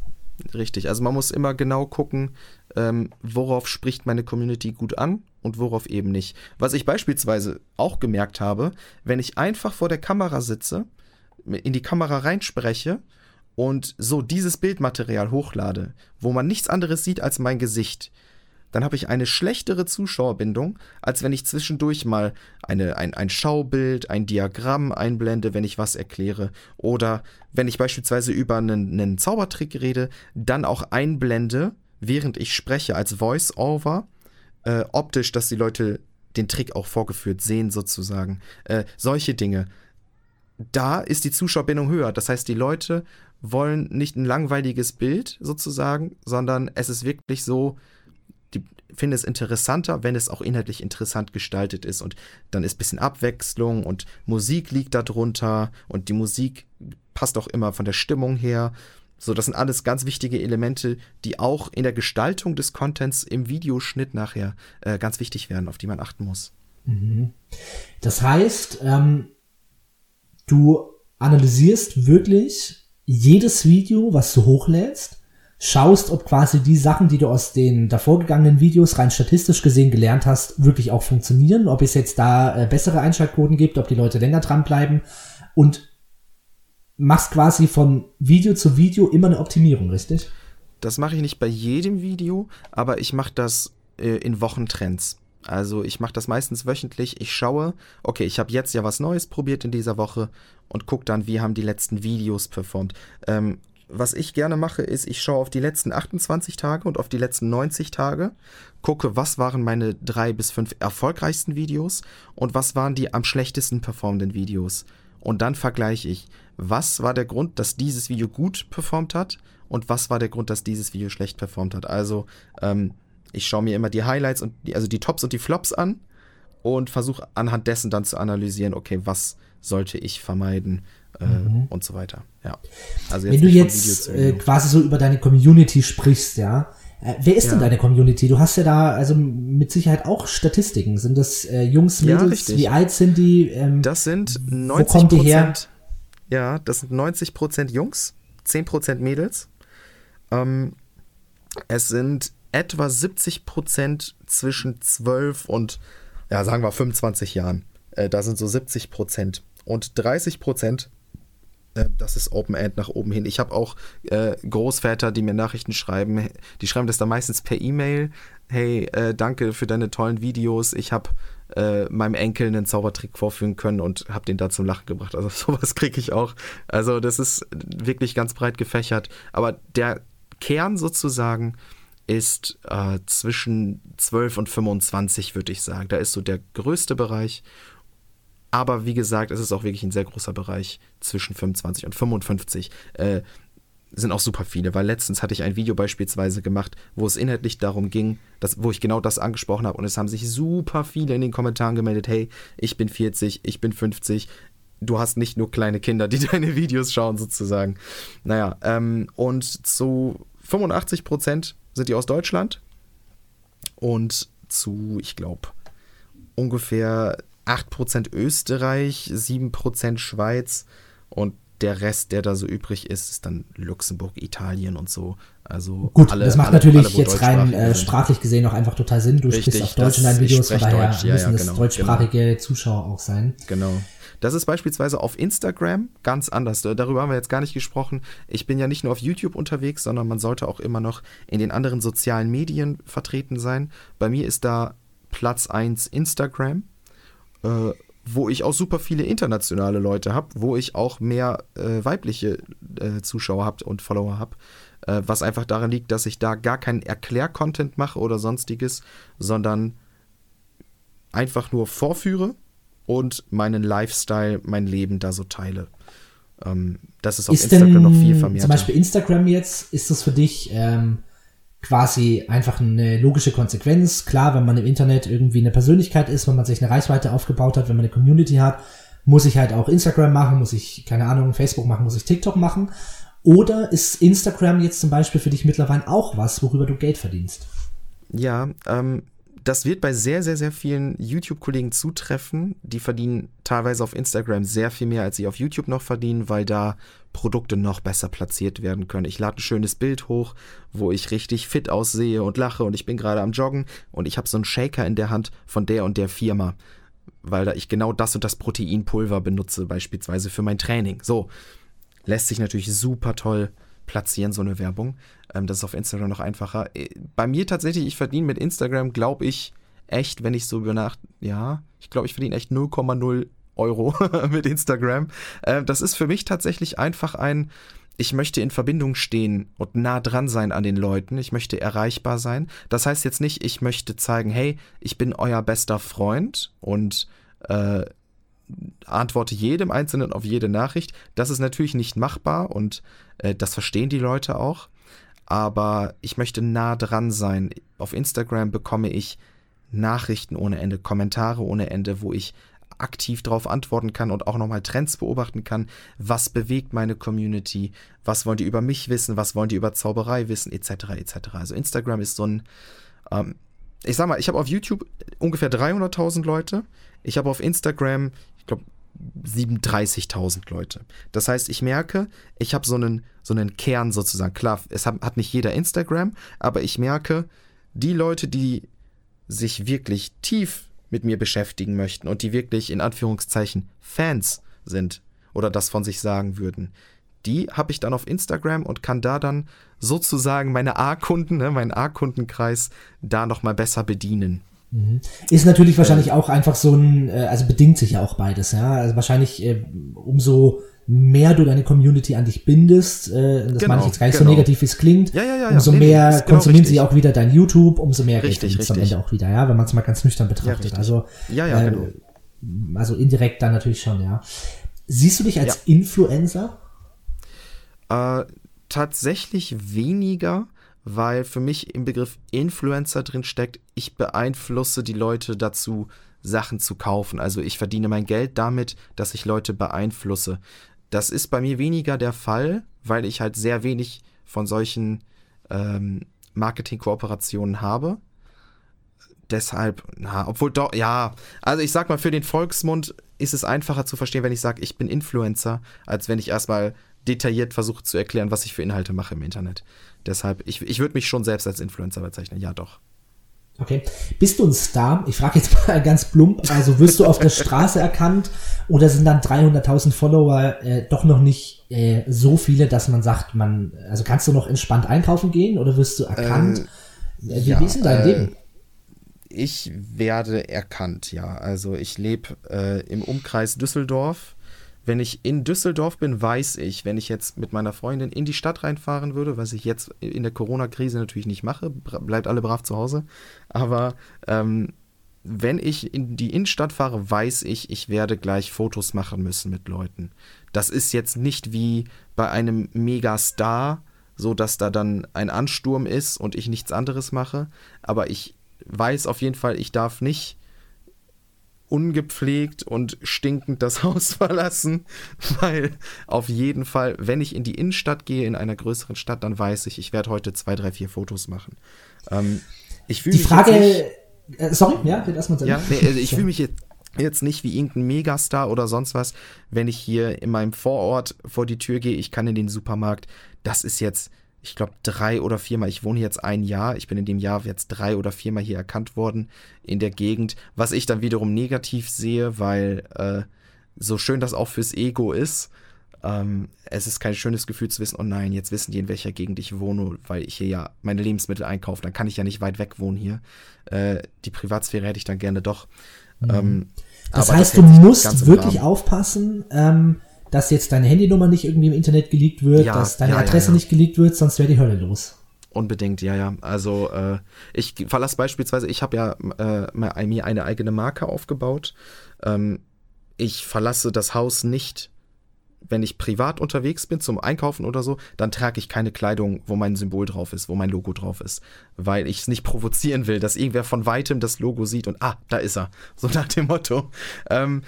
Richtig, also man muss immer genau gucken, ähm, worauf spricht meine Community gut an und worauf eben nicht. Was ich beispielsweise auch gemerkt habe, wenn ich einfach vor der Kamera sitze, in die Kamera reinspreche und so dieses Bildmaterial hochlade, wo man nichts anderes sieht als mein Gesicht, dann habe ich eine schlechtere Zuschauerbindung, als wenn ich zwischendurch mal eine, ein, ein Schaubild, ein Diagramm einblende, wenn ich was erkläre. Oder wenn ich beispielsweise über einen, einen Zaubertrick rede, dann auch einblende, während ich spreche, als Voice-Over, äh, optisch, dass die Leute den Trick auch vorgeführt sehen, sozusagen. Äh, solche Dinge. Da ist die Zuschauerbindung höher. Das heißt, die Leute wollen nicht ein langweiliges Bild sozusagen, sondern es ist wirklich so, die finden es interessanter, wenn es auch inhaltlich interessant gestaltet ist und dann ist ein bisschen Abwechslung und Musik liegt darunter und die Musik passt auch immer von der Stimmung her. So, das sind alles ganz wichtige Elemente, die auch in der Gestaltung des Contents im Videoschnitt nachher äh, ganz wichtig werden, auf die man achten muss. Mhm. Das heißt, ähm, du analysierst wirklich jedes Video, was du hochlädst, schaust, ob quasi die Sachen, die du aus den davorgegangenen Videos rein statistisch gesehen gelernt hast, wirklich auch funktionieren, ob es jetzt da äh, bessere Einschaltquoten gibt, ob die Leute länger dranbleiben und machst quasi von Video zu Video immer eine Optimierung, richtig? Das mache ich nicht bei jedem Video, aber ich mache das äh, in Wochentrends. Also ich mache das meistens wöchentlich. Ich schaue, okay, ich habe jetzt ja was Neues probiert in dieser Woche und gucke dann, wie haben die letzten Videos performt. Ähm, was ich gerne mache, ist, ich schaue auf die letzten 28 Tage und auf die letzten 90 Tage, gucke, was waren meine drei bis fünf erfolgreichsten Videos und was waren die am schlechtesten performenden Videos. Und dann vergleiche ich, was war der Grund, dass dieses Video gut performt hat und was war der Grund, dass dieses Video schlecht performt hat. Also ähm, ich schaue mir immer die Highlights und die, also die Tops und die Flops an und versuche anhand dessen dann zu analysieren, okay, was sollte ich vermeiden äh, mhm. und so weiter. Ja. Also Wenn du jetzt äh, quasi so über deine Community sprichst, ja, Äh, wer ist ja. denn deine Community? Du hast ja da also mit Sicherheit auch Statistiken. Sind das äh, Jungs, Mädels? Ja, Wie alt sind die? Ähm, das sind 90 wo kommt die her? Ja, das sind 90 Prozent Jungs, 10 Prozent Mädels. Ähm, es sind etwa 70 Prozent zwischen 12 und, ja, sagen wir 25 Jahren. Äh, da sind so 70 Prozent. Und 30 Prozent äh, das ist Open End nach oben hin. Ich habe auch äh, Großväter, die mir Nachrichten schreiben. Die schreiben das dann meistens per E-Mail. Hey, äh, danke für deine tollen Videos. Ich habe äh, meinem Enkel einen Zaubertrick vorführen können und habe den da zum Lachen gebracht. Also sowas kriege ich auch. Also das ist wirklich ganz breit gefächert. Aber der Kern sozusagen ist äh, zwischen 12 und 25, würde ich sagen. Da ist so der größte Bereich. Aber wie gesagt, es ist auch wirklich ein sehr großer Bereich zwischen 25 und 55. Äh, sind auch super viele, weil letztens hatte ich ein Video beispielsweise gemacht, wo es inhaltlich darum ging, dass, wo ich genau das angesprochen habe und es haben sich super viele in den Kommentaren gemeldet, hey, ich bin 40, ich bin 50, du hast nicht nur kleine Kinder, die deine Videos schauen sozusagen. Naja, ähm, und zu 85 Prozent sind die aus Deutschland und zu, ich glaube, ungefähr 8% Österreich, 7% Schweiz und der Rest, der da so übrig ist, ist dann Luxemburg, Italien und so. Also gut, alle, das macht alle, natürlich alle, jetzt rein äh, sprachlich gesehen auch einfach total Sinn. Du Richtig, sprichst auf Deutsch in deinen Videos, von daher Deutsch, ja, müssen ja, genau, das deutschsprachige genau. Zuschauer auch sein. Genau. Das ist beispielsweise auf Instagram ganz anders. Darüber haben wir jetzt gar nicht gesprochen. Ich bin ja nicht nur auf YouTube unterwegs, sondern man sollte auch immer noch in den anderen sozialen Medien vertreten sein. Bei mir ist da Platz 1 Instagram äh, wo ich auch super viele internationale Leute habe, wo ich auch mehr äh, weibliche äh, Zuschauer habe und Follower habe. Äh, was einfach daran liegt, dass ich da gar keinen Erklär-Content mache oder sonstiges, sondern einfach nur vorführe und meinen Lifestyle, mein Leben da so teile. Ähm, das ist auf ist Instagram noch viel vermehrt. Zum Beispiel Instagram jetzt, ist das für dich ähm, quasi einfach eine logische Konsequenz. Klar, wenn man im Internet irgendwie eine Persönlichkeit ist, wenn man sich eine Reichweite aufgebaut hat, wenn man eine Community hat, muss ich halt auch Instagram machen, muss ich, keine Ahnung, Facebook machen, muss ich TikTok machen. Oder ist Instagram jetzt zum Beispiel für dich mittlerweile auch was, worüber du Geld verdienst? Ja, ähm, das wird bei sehr, sehr, sehr vielen YouTube-Kollegen zutreffen. Die verdienen teilweise auf Instagram sehr viel mehr, als sie auf YouTube noch verdienen, weil da Produkte noch besser platziert werden können. Ich lade ein schönes Bild hoch, wo ich richtig fit aussehe und lache und ich bin gerade am Joggen und ich habe so einen Shaker in der Hand von der und der Firma, weil da ich genau das und das Proteinpulver benutze, beispielsweise für mein Training. So, lässt sich natürlich super toll platzieren, so eine Werbung. Ähm, das ist auf Instagram noch einfacher. Äh, bei mir tatsächlich, ich verdiene mit Instagram, glaube ich, echt, wenn ich so über Nacht, ja, ich glaube, ich verdiene echt 0,0 Euro mit Instagram. Äh, das ist für mich tatsächlich einfach ein, ich möchte in Verbindung stehen und nah dran sein an den Leuten. Ich möchte erreichbar sein. Das heißt jetzt nicht, ich möchte zeigen, hey, ich bin euer bester Freund und äh, antworte jedem Einzelnen auf jede Nachricht. Das ist natürlich nicht machbar und äh, das verstehen die Leute auch. Aber ich möchte nah dran sein. Auf Instagram bekomme ich Nachrichten ohne Ende, Kommentare ohne Ende, wo ich aktiv darauf antworten kann und auch nochmal Trends beobachten kann. Was bewegt meine Community? Was wollen die über mich wissen? Was wollen die über Zauberei wissen? Etc. etc. Also Instagram ist so ein, ähm, ich sag mal, ich habe auf YouTube ungefähr 300.000 Leute. Ich habe auf Instagram, glaube, 37.000 Leute. Das heißt, ich merke, ich habe so einen, so einen Kern sozusagen. Klar, es hat, hat nicht jeder Instagram, aber ich merke, die Leute, die sich wirklich tief mit mir beschäftigen möchten und die wirklich in Anführungszeichen Fans sind oder das von sich sagen würden, die habe ich dann auf Instagram und kann da dann sozusagen meine A-Kunden, ne, meinen A-Kundenkreis da nochmal besser bedienen. Mhm. Ist natürlich wahrscheinlich auch einfach so ein, äh, also bedingt sich ja auch beides, ja. Also wahrscheinlich äh, umso mehr du deine Community an dich bindest, äh, das genau, meine ich jetzt gar nicht genau. so negativ, wie es klingt, ja, ja, ja, umso nee, mehr genau konsumieren sie auch wieder dein YouTube, umso mehr richtig, Geld am Ende auch wieder, ja, wenn man es mal ganz nüchtern betrachtet. also, ja, ja, äh, genau. also indirekt dann natürlich schon, ja. Siehst du dich als Influencer? Äh, tatsächlich weniger, weil für mich im Begriff Influencer drin steckt, ich beeinflusse die Leute dazu, Sachen zu kaufen. Also ich verdiene mein Geld damit, dass ich Leute beeinflusse. Das ist bei mir weniger der Fall, weil ich halt sehr wenig von solchen ähm, Marketing-Kooperationen habe. Deshalb, na, obwohl doch, ja, also ich sag mal, für den Volksmund ist es einfacher zu verstehen, wenn ich sage, ich bin Influencer, als wenn ich erstmal detailliert versuche zu erklären, was ich für Inhalte mache im Internet. Deshalb, ich, ich würde mich schon selbst als Influencer bezeichnen, ja doch. Okay. Bist du ein Star? Ich frage jetzt mal ganz plump. Also wirst du auf der Straße erkannt oder sind dann 300.000 Follower äh, doch noch nicht äh, so viele, dass man sagt, man, also kannst du noch entspannt einkaufen gehen oder wirst du erkannt? Ähm, wie, ja, wie ist denn dein äh, Leben? Ich werde erkannt, ja. Also ich lebe äh, im Umkreis Düsseldorf wenn ich in Düsseldorf bin, weiß ich, wenn ich jetzt mit meiner Freundin in die Stadt reinfahren würde, was ich jetzt in der Corona-Krise natürlich nicht mache, bleibt alle brav zu Hause, aber ähm, wenn ich in die Innenstadt fahre, weiß ich, ich werde gleich Fotos machen müssen mit Leuten. Das ist jetzt nicht wie bei einem Megastar, so dass da dann ein Ansturm ist und ich nichts anderes mache, aber ich weiß auf jeden Fall, ich darf nicht ungepflegt und stinkend das Haus verlassen, weil auf jeden Fall, wenn ich in die Innenstadt gehe, in einer größeren Stadt, dann weiß ich, ich werde heute zwei, drei, vier Fotos machen. Ähm, ich die Frage, nicht, äh, sorry, ja, wird erstmal ja, nee, also ich fühle mich jetzt jetzt nicht wie irgendein Megastar oder sonst was, wenn ich hier in meinem Vorort vor die Tür gehe, ich kann in den Supermarkt, das ist jetzt ich glaube, drei oder viermal. Ich wohne jetzt ein Jahr. Ich bin in dem Jahr jetzt drei oder viermal hier erkannt worden in der Gegend. Was ich dann wiederum negativ sehe, weil äh, so schön das auch fürs Ego ist, ähm, es ist kein schönes Gefühl zu wissen, oh nein, jetzt wissen die, in welcher Gegend ich wohne, weil ich hier ja meine Lebensmittel einkaufe. Dann kann ich ja nicht weit weg wohnen hier. Äh, die Privatsphäre hätte ich dann gerne doch. Mhm. Ähm, das heißt, das du musst wirklich aufpassen. Ähm, dass jetzt deine Handynummer nicht irgendwie im Internet geleakt wird, ja, dass deine ja, Adresse ja, nicht geleakt wird, sonst wäre die Hölle los. Unbedingt, ja, ja. Also äh, ich verlasse beispielsweise, ich habe ja äh, mir eine eigene Marke aufgebaut. Ähm, ich verlasse das Haus nicht, wenn ich privat unterwegs bin zum Einkaufen oder so, dann trage ich keine Kleidung, wo mein Symbol drauf ist, wo mein Logo drauf ist, weil ich es nicht provozieren will, dass irgendwer von weitem das Logo sieht und ah, da ist er, so nach dem Motto. Ähm,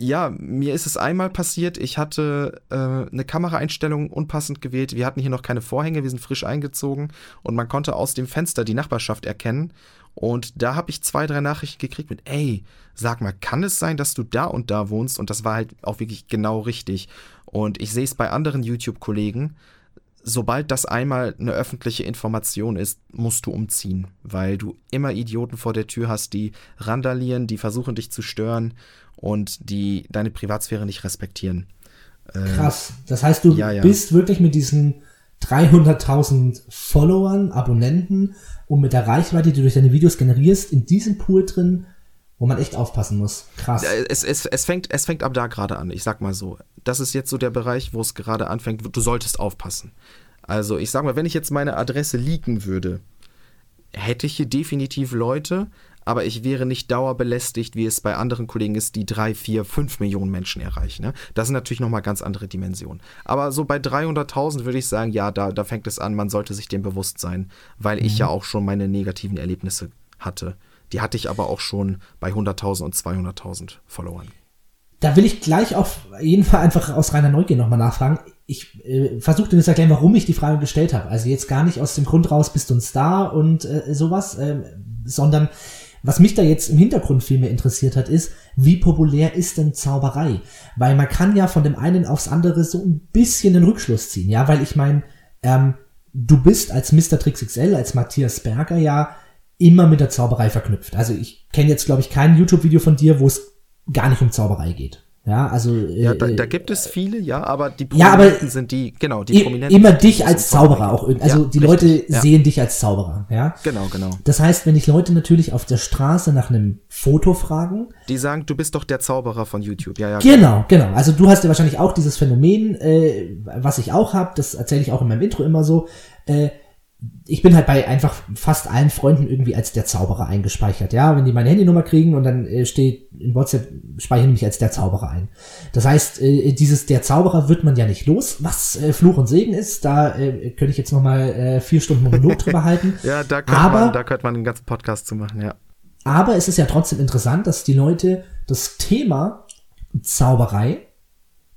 ja, mir ist es einmal passiert, ich hatte äh, eine Kameraeinstellung unpassend gewählt. Wir hatten hier noch keine Vorhänge, wir sind frisch eingezogen und man konnte aus dem Fenster die Nachbarschaft erkennen. Und da habe ich zwei, drei Nachrichten gekriegt mit, ey, sag mal, kann es sein, dass du da und da wohnst? Und das war halt auch wirklich genau richtig. Und ich sehe es bei anderen YouTube-Kollegen, sobald das einmal eine öffentliche Information ist, musst du umziehen, weil du immer Idioten vor der Tür hast, die randalieren, die versuchen dich zu stören und die deine Privatsphäre nicht respektieren. Ähm, Krass. Das heißt, du ja, ja. bist wirklich mit diesen 300.000 Followern, Abonnenten und mit der Reichweite, die du durch deine Videos generierst, in diesem Pool drin, wo man echt aufpassen muss. Krass. Es, es, es, fängt, es fängt ab da gerade an. Ich sag mal so. Das ist jetzt so der Bereich, wo es gerade anfängt. Du solltest aufpassen. Also, ich sag mal, wenn ich jetzt meine Adresse leaken würde, hätte ich hier definitiv Leute, aber ich wäre nicht dauerbelästigt, wie es bei anderen Kollegen ist, die drei, vier, fünf Millionen Menschen erreichen. Ne? Das sind natürlich nochmal ganz andere Dimensionen. Aber so bei 300.000 würde ich sagen, ja, da, da fängt es an, man sollte sich dem bewusst sein, weil mhm. ich ja auch schon meine negativen Erlebnisse hatte. Die hatte ich aber auch schon bei 100.000 und 200.000 Followern. Da will ich gleich auf jeden Fall einfach aus reiner Neugier nochmal nachfragen. Ich äh, versuche dir zu erklären, warum ich die Frage gestellt habe. Also jetzt gar nicht aus dem Grund raus, bist du ein Star und äh, sowas, äh, sondern was mich da jetzt im Hintergrund viel mehr interessiert hat, ist, wie populär ist denn Zauberei? Weil man kann ja von dem einen aufs andere so ein bisschen den Rückschluss ziehen, ja, weil ich meine, ähm, du bist als Mr. Trix XL, als Matthias Berger ja immer mit der Zauberei verknüpft. Also ich kenne jetzt, glaube ich, kein YouTube-Video von dir, wo es gar nicht um Zauberei geht. Ja, also. Ja, da, da, äh, gibt es viele, ja, aber die Prominenten ja, aber sind die, genau, die Prominenten. Immer dich als Zauberer auch. Also ja, die richtig, Leute ja. sehen dich als Zauberer, ja. Genau, genau. Das heißt, wenn ich Leute natürlich auf der Straße nach einem Foto fragen. Die sagen, du bist doch der Zauberer von YouTube, ja, ja. Genau, genau. Also du hast ja wahrscheinlich auch dieses Phänomen, äh, was ich auch habe, das erzähle ich auch in meinem Intro immer so. Äh, ich bin halt bei einfach fast allen Freunden irgendwie als der Zauberer eingespeichert. Ja, wenn die meine Handynummer kriegen und dann äh, steht in WhatsApp, speichere ich mich als der Zauberer ein. Das heißt, äh, dieses der Zauberer wird man ja nicht los, was äh, Fluch und Segen ist. Da äh, könnte ich jetzt noch mal äh, vier Stunden Monolog drüber halten. Ja, da könnte, aber, man, da könnte man einen ganzen Podcast zu machen, ja. Aber es ist ja trotzdem interessant, dass die Leute das Thema Zauberei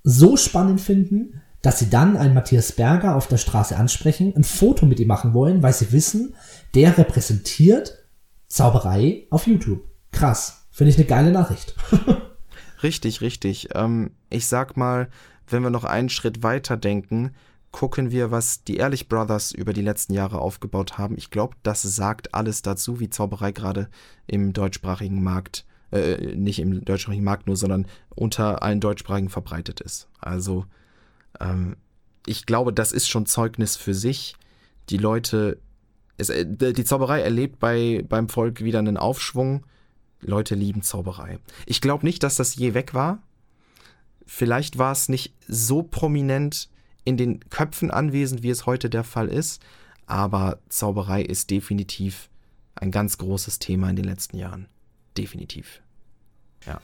so spannend finden, dass sie dann einen Matthias Berger auf der Straße ansprechen, ein Foto mit ihm machen wollen, weil sie wissen, der repräsentiert Zauberei auf YouTube. Krass. Finde ich eine geile Nachricht. richtig, richtig. Ähm, ich sag mal, wenn wir noch einen Schritt weiter denken, gucken wir, was die Ehrlich Brothers über die letzten Jahre aufgebaut haben. Ich glaube, das sagt alles dazu, wie Zauberei gerade im deutschsprachigen Markt, äh, nicht im deutschsprachigen Markt nur, sondern unter allen deutschsprachigen verbreitet ist. Also, ähm, ich glaube, das ist schon Zeugnis für sich. Die Leute, es, äh, die Zauberei erlebt bei, beim Volk wieder einen Aufschwung. Leute lieben Zauberei. Ich glaube nicht, dass das je weg war. Vielleicht war es nicht so prominent in den Köpfen anwesend, wie es heute der Fall ist. Aber Zauberei ist definitiv ein ganz großes Thema in den letzten Jahren. Definitiv. Ja.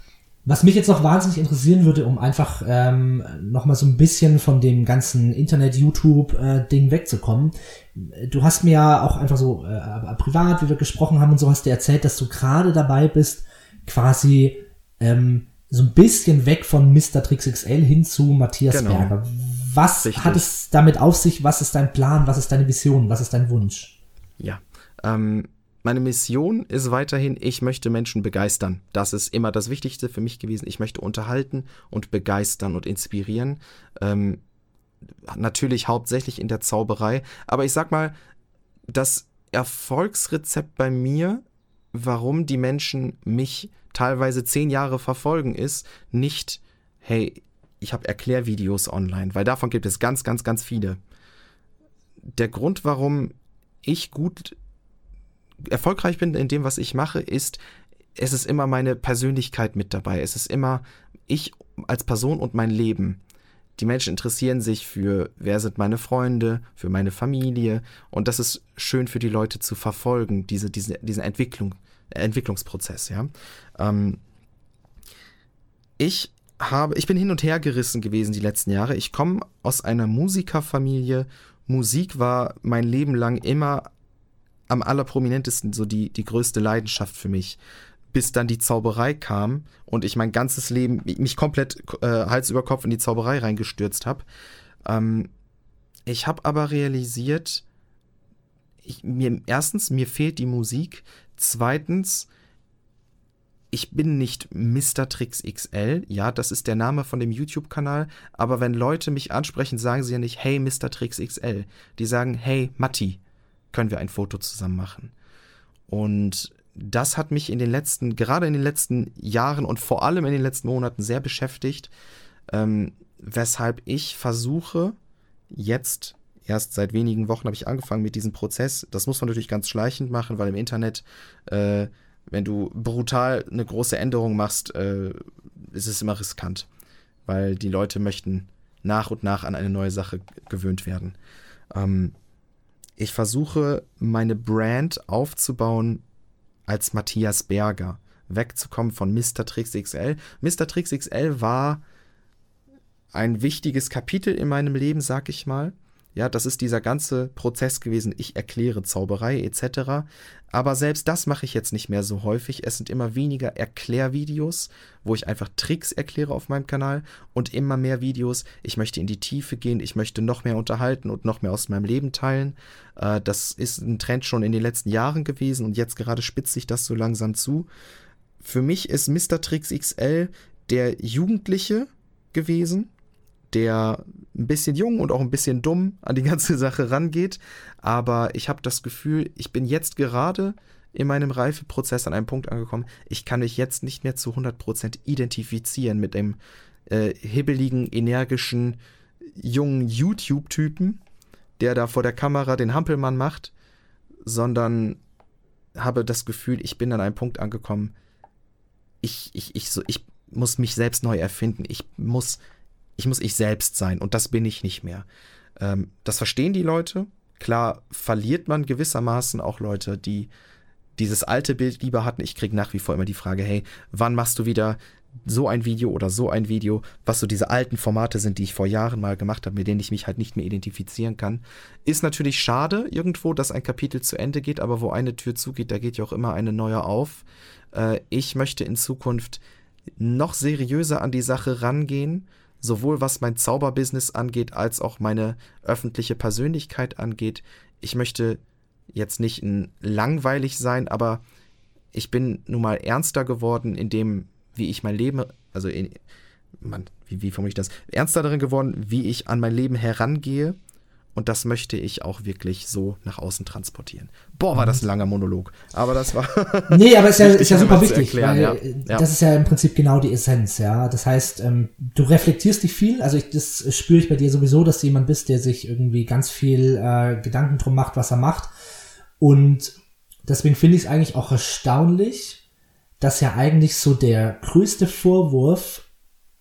Was mich jetzt noch wahnsinnig interessieren würde, um einfach ähm, nochmal so ein bisschen von dem ganzen Internet-YouTube-Ding äh, wegzukommen. Du hast mir ja auch einfach so äh, privat, wie wir gesprochen haben und so, hast du erzählt, dass du gerade dabei bist, quasi ähm, so ein bisschen weg von Mr. Trix XL hin zu Matthias genau. Berger. Was Richtig. hat es damit auf sich? Was ist dein Plan? Was ist deine Vision? Was ist dein Wunsch? Ja, ähm, meine Mission ist weiterhin, ich möchte Menschen begeistern. Das ist immer das Wichtigste für mich gewesen. Ich möchte unterhalten und begeistern und inspirieren. Ähm, natürlich hauptsächlich in der Zauberei. Aber ich sag mal, das Erfolgsrezept bei mir, warum die Menschen mich teilweise zehn Jahre verfolgen, ist nicht, hey, ich habe Erklärvideos online, weil davon gibt es ganz, ganz, ganz viele. Der Grund, warum ich gut erfolgreich bin in dem, was ich mache, ist, es ist immer meine Persönlichkeit mit dabei. Es ist immer ich als Person und mein Leben. Die Menschen interessieren sich für, wer sind meine Freunde, für meine Familie. Und das ist schön für die Leute zu verfolgen, diese, diese, diesen Entwicklung, Entwicklungsprozess, ja. Ähm, ich habe, ich bin hin und her gerissen gewesen die letzten Jahre. Ich komme aus einer Musikerfamilie. Musik war mein Leben lang immer am allerprominentesten so die, die größte Leidenschaft für mich. Bis dann die Zauberei kam und ich mein ganzes Leben, mich komplett äh, Hals über Kopf in die Zauberei reingestürzt habe. Ähm, ich habe aber realisiert, ich, mir, erstens, mir fehlt die Musik. Zweitens, ich bin nicht Mr. Tricks XL. Ja, das ist der Name von dem YouTube-Kanal. Aber wenn Leute mich ansprechen, sagen sie ja nicht, hey, Mr. Tricks XL. Die sagen, hey, Matti, können wir ein Foto zusammen machen? Und das hat mich in den letzten, gerade in den letzten Jahren und vor allem in den letzten Monaten sehr beschäftigt, ähm, weshalb ich versuche, jetzt erst seit wenigen Wochen habe ich angefangen mit diesem Prozess. Das muss man natürlich ganz schleichend machen, weil im Internet äh, wenn du brutal eine große Änderung machst, äh, ist es immer riskant, weil die Leute möchten nach und nach an eine neue Sache gewöhnt werden. Ähm, ich versuche meine Brand aufzubauen als Matthias Berger, wegzukommen von Mr. Trix XL. Mr. Trix XL war ein wichtiges Kapitel in meinem Leben, sag ich mal. Ja, das ist dieser ganze Prozess gewesen. Ich erkläre Zauberei etc. Aber selbst das mache ich jetzt nicht mehr so häufig. Es sind immer weniger Erklärvideos, wo ich einfach Tricks erkläre auf meinem Kanal und immer mehr Videos. Ich möchte in die Tiefe gehen, ich möchte noch mehr unterhalten und noch mehr aus meinem Leben teilen. Äh, das ist ein Trend schon in den letzten Jahren gewesen und jetzt gerade spitzt sich das so langsam zu. Für mich ist Mr. Tricks XL der Jugendliche gewesen, der ein bisschen jung und auch ein bisschen dumm an die ganze Sache rangeht. Aber ich habe das Gefühl, ich bin jetzt gerade in meinem Reifeprozess an einem Punkt angekommen. Ich kann mich jetzt nicht mehr zu 100% identifizieren mit dem äh, hibbeligen, energischen, jungen YouTube-Typen, der da vor der Kamera den Hampelmann macht, sondern habe das Gefühl, ich bin an einem Punkt angekommen, ich, ich, ich, so, ich muss mich selbst neu erfinden. Ich muss ich muss ich selbst sein und das bin ich nicht mehr. Ähm, das verstehen die Leute. Klar verliert man gewissermaßen auch Leute, die dieses alte Bild lieber hatten. Ich kriege nach wie vor immer die Frage, hey, wann machst du wieder so ein Video oder so ein Video, was so diese alten Formate sind, die ich vor Jahren mal gemacht habe, mit denen ich mich halt nicht mehr identifizieren kann. Ist natürlich schade irgendwo, dass ein Kapitel zu Ende geht, aber wo eine Tür zugeht, da geht ja auch immer eine neue auf. Äh, ich möchte in Zukunft noch seriöser an die Sache rangehen, sowohl was mein Zauberbusiness angeht, als auch meine öffentliche Persönlichkeit angeht. Ich möchte jetzt nicht langweilig sein, aber ich bin nun mal ernster geworden in dem, wie ich mein Leben, also in, Mann, wie, wie formuliere ich das? Ernster darin geworden, wie ich an mein Leben herangehe. Und das möchte ich auch wirklich so nach außen transportieren. Boah, war das ein langer Monolog. Aber das war. nee, aber ist ja, ist ja super wichtig, erklären, weil ja. Äh, das ist ja im Prinzip genau die Essenz, ja. Das heißt, ähm, du reflektierst dich viel. Also ich, das spüre ich bei dir sowieso, dass du jemand bist, der sich irgendwie ganz viel äh, Gedanken drum macht, was er macht. Und deswegen finde ich es eigentlich auch erstaunlich, dass ja eigentlich so der größte Vorwurf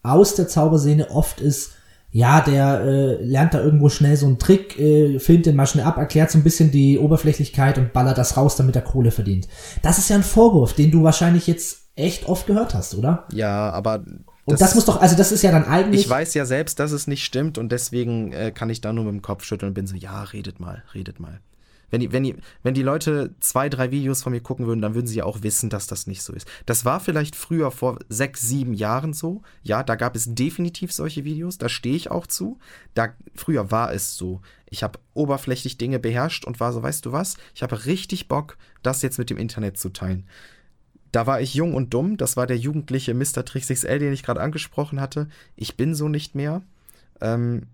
aus der Zauberszene oft ist, ja, der äh, lernt da irgendwo schnell so einen Trick, äh, filmt den mal schnell ab, erklärt so ein bisschen die Oberflächlichkeit und ballert das raus, damit er Kohle verdient. Das ist ja ein Vorwurf, den du wahrscheinlich jetzt echt oft gehört hast, oder? Ja, aber und das, muss doch, also das ist ja dann eigentlich. Ich weiß ja selbst, dass es nicht stimmt und deswegen äh, kann ich da nur mit dem Kopf schütteln und bin so, ja, redet mal, redet mal. Wenn die, wenn, die, wenn die Leute zwei, drei Videos von mir gucken würden, dann würden sie ja auch wissen, dass das nicht so ist. Das war vielleicht früher vor sechs, sieben Jahren so. Ja, da gab es definitiv solche Videos. Da stehe ich auch zu. Da, früher war es so. Ich habe oberflächlich Dinge beherrscht und war so, weißt du was? Ich habe richtig Bock, das jetzt mit dem Internet zu teilen. Da war ich jung und dumm. Das war der jugendliche Mr. Trix XL, den ich gerade angesprochen hatte. Ich bin so nicht mehr. Ähm,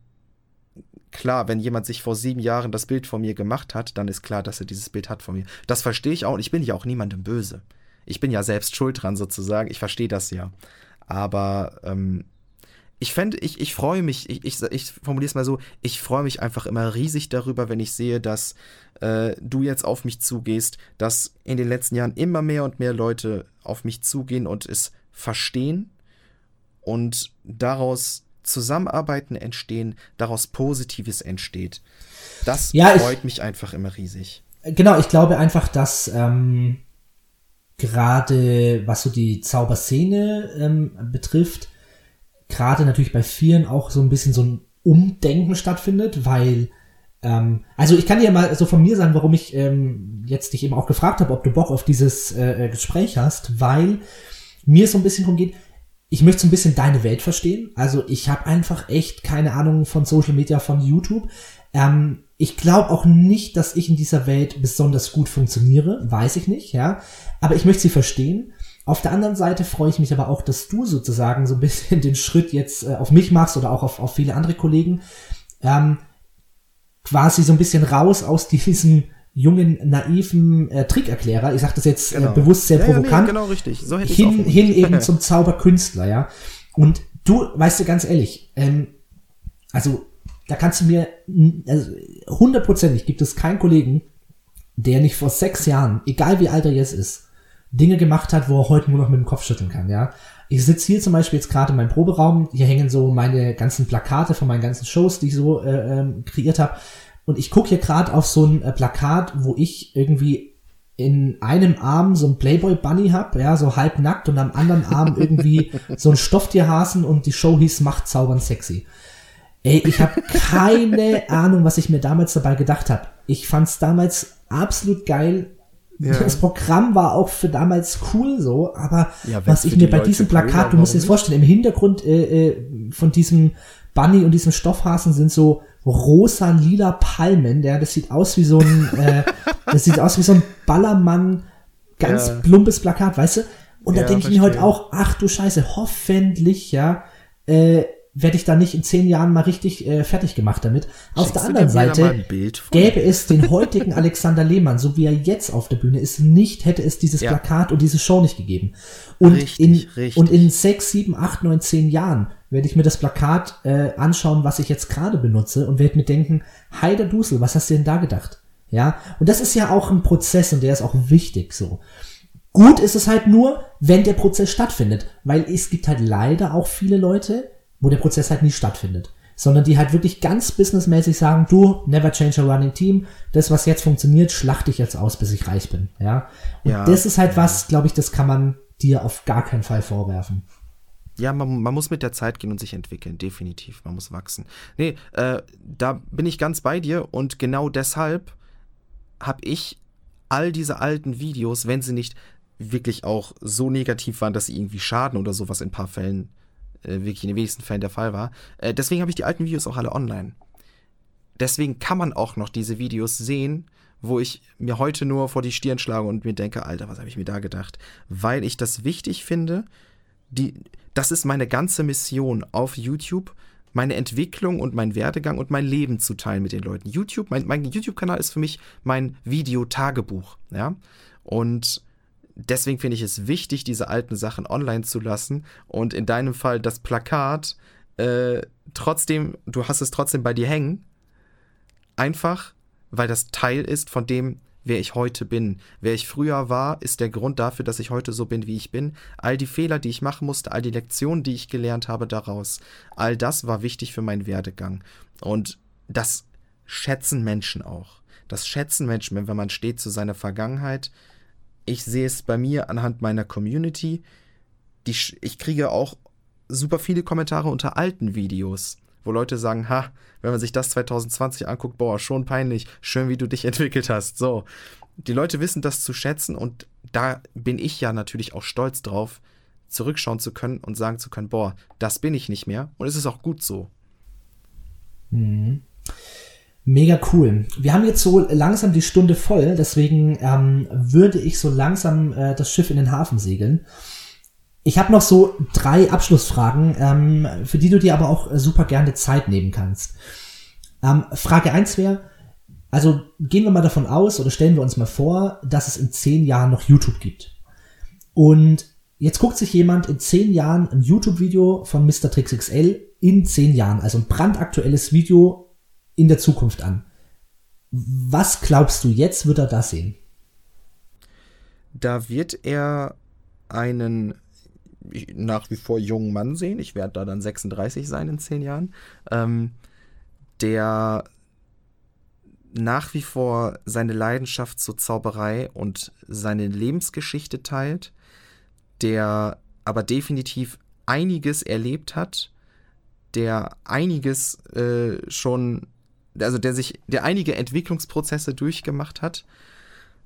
klar, wenn jemand sich vor sieben Jahren das Bild von mir gemacht hat, dann ist klar, dass er dieses Bild hat von mir. Das verstehe ich auch und ich bin ja auch niemandem böse. Ich bin ja selbst schuld dran sozusagen, ich verstehe das ja. Aber ähm, ich fände, ich, ich freue mich, ich, ich, ich formuliere es mal so, ich freue mich einfach immer riesig darüber, wenn ich sehe, dass äh, du jetzt auf mich zugehst, dass in den letzten Jahren immer mehr und mehr Leute auf mich zugehen und es verstehen und daraus Zusammenarbeiten entstehen, daraus Positives entsteht. Das ja, freut ich, mich einfach immer riesig. Genau, ich glaube einfach, dass ähm, gerade was so die Zauberszene ähm, betrifft, gerade natürlich bei vielen auch so ein bisschen so ein Umdenken stattfindet, weil ähm, also ich kann dir mal so von mir sagen, warum ich ähm, jetzt dich eben auch gefragt habe, ob du Bock auf dieses äh, Gespräch hast, weil mir so ein bisschen darum geht, ich möchte so ein bisschen deine Welt verstehen. Also ich habe einfach echt keine Ahnung von Social Media, von YouTube. Ähm, ich glaube auch nicht, dass ich in dieser Welt besonders gut funktioniere, weiß ich nicht, ja. Aber ich möchte sie verstehen. Auf der anderen Seite freue ich mich aber auch, dass du sozusagen so ein bisschen den Schritt jetzt äh, auf mich machst oder auch auf, auf viele andere Kollegen. Ähm, quasi so ein bisschen raus aus diesem jungen, naiven äh, Trickerklärer, ich sage das jetzt äh, genau. äh, bewusst sehr ja, provokant, ja, nee, genau richtig. So hätte hin, hin eben zum Zauberkünstler, ja. Und du, weißt du, ganz ehrlich, ähm, also da kannst du mir, also hundertprozentig gibt es keinen Kollegen, der nicht vor sechs Jahren, egal wie alt er jetzt ist, Dinge gemacht hat, wo er heute nur noch mit dem Kopf schütteln kann, ja. Ich sitze hier zum Beispiel jetzt gerade in meinem Proberaum, hier hängen so meine ganzen Plakate von meinen ganzen Shows, die ich so äh, ähm, kreiert habe. Und ich gucke hier gerade auf so ein äh, Plakat, wo ich irgendwie in einem Arm so ein Playboy Bunny hab, ja, so halb nackt und am anderen Arm irgendwie so ein Stofftierhasen und die Show hieß Macht zaubern sexy. Ey, ich habe keine Ahnung, was ich mir damals dabei gedacht habe. Ich fand's damals absolut geil. Ja. Das Programm war auch für damals cool so, aber ja, was ich mir bei Leute diesem Plakat, du musst dir das vorstellen, im Hintergrund äh, äh, von diesem Bunny und diesem Stoffhasen sind so rosa-lila Palmen. Der, das sieht aus wie so ein, äh, das sieht aus wie so ein Ballermann, ganz ja. plumpes Plakat, weißt du? Und da ja, denke ich mir heute auch, ach du Scheiße, hoffentlich, ja, äh, werde ich da nicht in zehn Jahren mal richtig äh, fertig gemacht damit. Auf der anderen Seite gäbe es den heutigen Alexander Lehmann, so wie er jetzt auf der Bühne ist, nicht, hätte es dieses ja. Plakat und diese Show nicht gegeben. Und richtig, in richtig. und in sechs, sieben, acht, neun, zehn Jahren werde ich mir das Plakat äh, anschauen, was ich jetzt gerade benutze und werde mir denken, heider Dusel, was hast du denn da gedacht? Ja, und das ist ja auch ein Prozess und der ist auch wichtig so. Gut ist es halt nur, wenn der Prozess stattfindet, weil es gibt halt leider auch viele Leute, wo der Prozess halt nicht stattfindet. Sondern die halt wirklich ganz businessmäßig sagen, du, never change a running team, das, was jetzt funktioniert, schlachte ich jetzt aus, bis ich reich bin. Ja. Und ja, das ist halt ja. was, glaube ich, das kann man dir auf gar keinen Fall vorwerfen. Ja, man, man, muss mit der Zeit gehen und sich entwickeln, definitiv. Man muss wachsen. Nee, äh, da bin ich ganz bei dir und genau deshalb habe ich all diese alten Videos, wenn sie nicht wirklich auch so negativ waren, dass sie irgendwie schaden oder sowas in ein paar Fällen wirklich in den wenigsten Fällen der Fall war. Äh, deswegen habe ich die alten Videos auch alle online. Deswegen kann man auch noch diese Videos sehen, wo ich mir heute nur vor die Stirn schlage und mir denke, Alter, was habe ich mir da gedacht? Weil ich das wichtig finde, die, das ist meine ganze Mission auf YouTube, meine Entwicklung und mein Werdegang und mein Leben zu teilen mit den Leuten. YouTube, mein, mein YouTube-Kanal ist für mich mein Videotagebuch, ja. Und deswegen finde ich es wichtig, diese alten Sachen online zu lassen und in deinem Fall das Plakat äh, trotzdem, du hast es trotzdem bei dir hängen, einfach weil das Teil ist von dem, wer ich heute bin. Wer ich früher war, ist der Grund dafür, dass ich heute so bin, wie ich bin. All die Fehler, die ich machen musste, all die Lektionen, die ich gelernt habe daraus, all das war wichtig für meinen Werdegang. Und das schätzen Menschen auch. Das schätzen Menschen, wenn man steht zu seiner Vergangenheit. Ich sehe es bei mir anhand meiner Community. Die, ich kriege auch super viele Kommentare unter alten Videos wo Leute sagen, ha, wenn man sich das 2020 anguckt, boah, schon peinlich, schön, wie du dich entwickelt hast. So, die Leute wissen das zu schätzen und da bin ich ja natürlich auch stolz drauf, zurückschauen zu können und sagen zu können, boah, das bin ich nicht mehr und es ist auch gut so. Mhm. Mega cool. Wir haben jetzt so langsam die Stunde voll, deswegen ähm, würde ich so langsam äh, das Schiff in den Hafen segeln. Ich habe noch so drei Abschlussfragen, ähm, für die du dir aber auch super gerne Zeit nehmen kannst. Ähm, Frage eins wäre, also gehen wir mal davon aus oder stellen wir uns mal vor, dass es in zehn Jahren noch YouTube gibt. Und jetzt guckt sich jemand in zehn Jahren ein YouTube-Video von Mr. Trix in zehn Jahren, also ein brandaktuelles Video in der Zukunft an. Was glaubst du jetzt, wird er da sehen? Da wird er einen nach wie vor jungen Mann sehen. Ich werde da dann 36 sein in zehn Jahren. Ähm, der nach wie vor seine Leidenschaft zur Zauberei und seine Lebensgeschichte teilt, der aber definitiv einiges erlebt hat, der einiges äh, schon, also der sich, der einige Entwicklungsprozesse durchgemacht hat.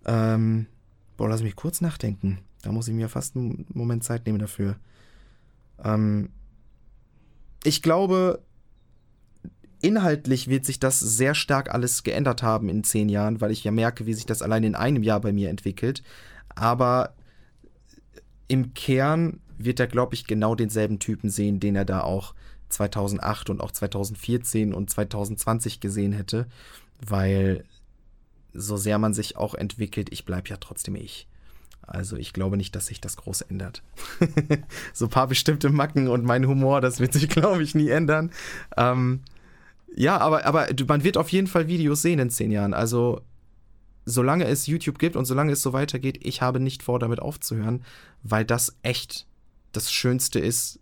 Ähm, boah, lass mich kurz nachdenken. Da muss ich mir fast einen Moment Zeit nehmen dafür. Ähm, ich glaube, inhaltlich wird sich das sehr stark alles geändert haben in zehn Jahren, weil ich ja merke, wie sich das allein in einem Jahr bei mir entwickelt. Aber im Kern wird er, glaube ich, genau denselben Typen sehen, den er da auch 2008 und auch 2014 und 2020 gesehen hätte, weil so sehr man sich auch entwickelt, ich bleibe ja trotzdem ich. Also ich glaube nicht, dass sich das groß ändert. so ein paar bestimmte Macken und mein Humor, das wird sich, glaube ich, nie ändern. Ähm, ja, aber, aber man wird auf jeden Fall Videos sehen in zehn Jahren. Also solange es YouTube gibt und solange es so weitergeht, ich habe nicht vor, damit aufzuhören, weil das echt das Schönste ist,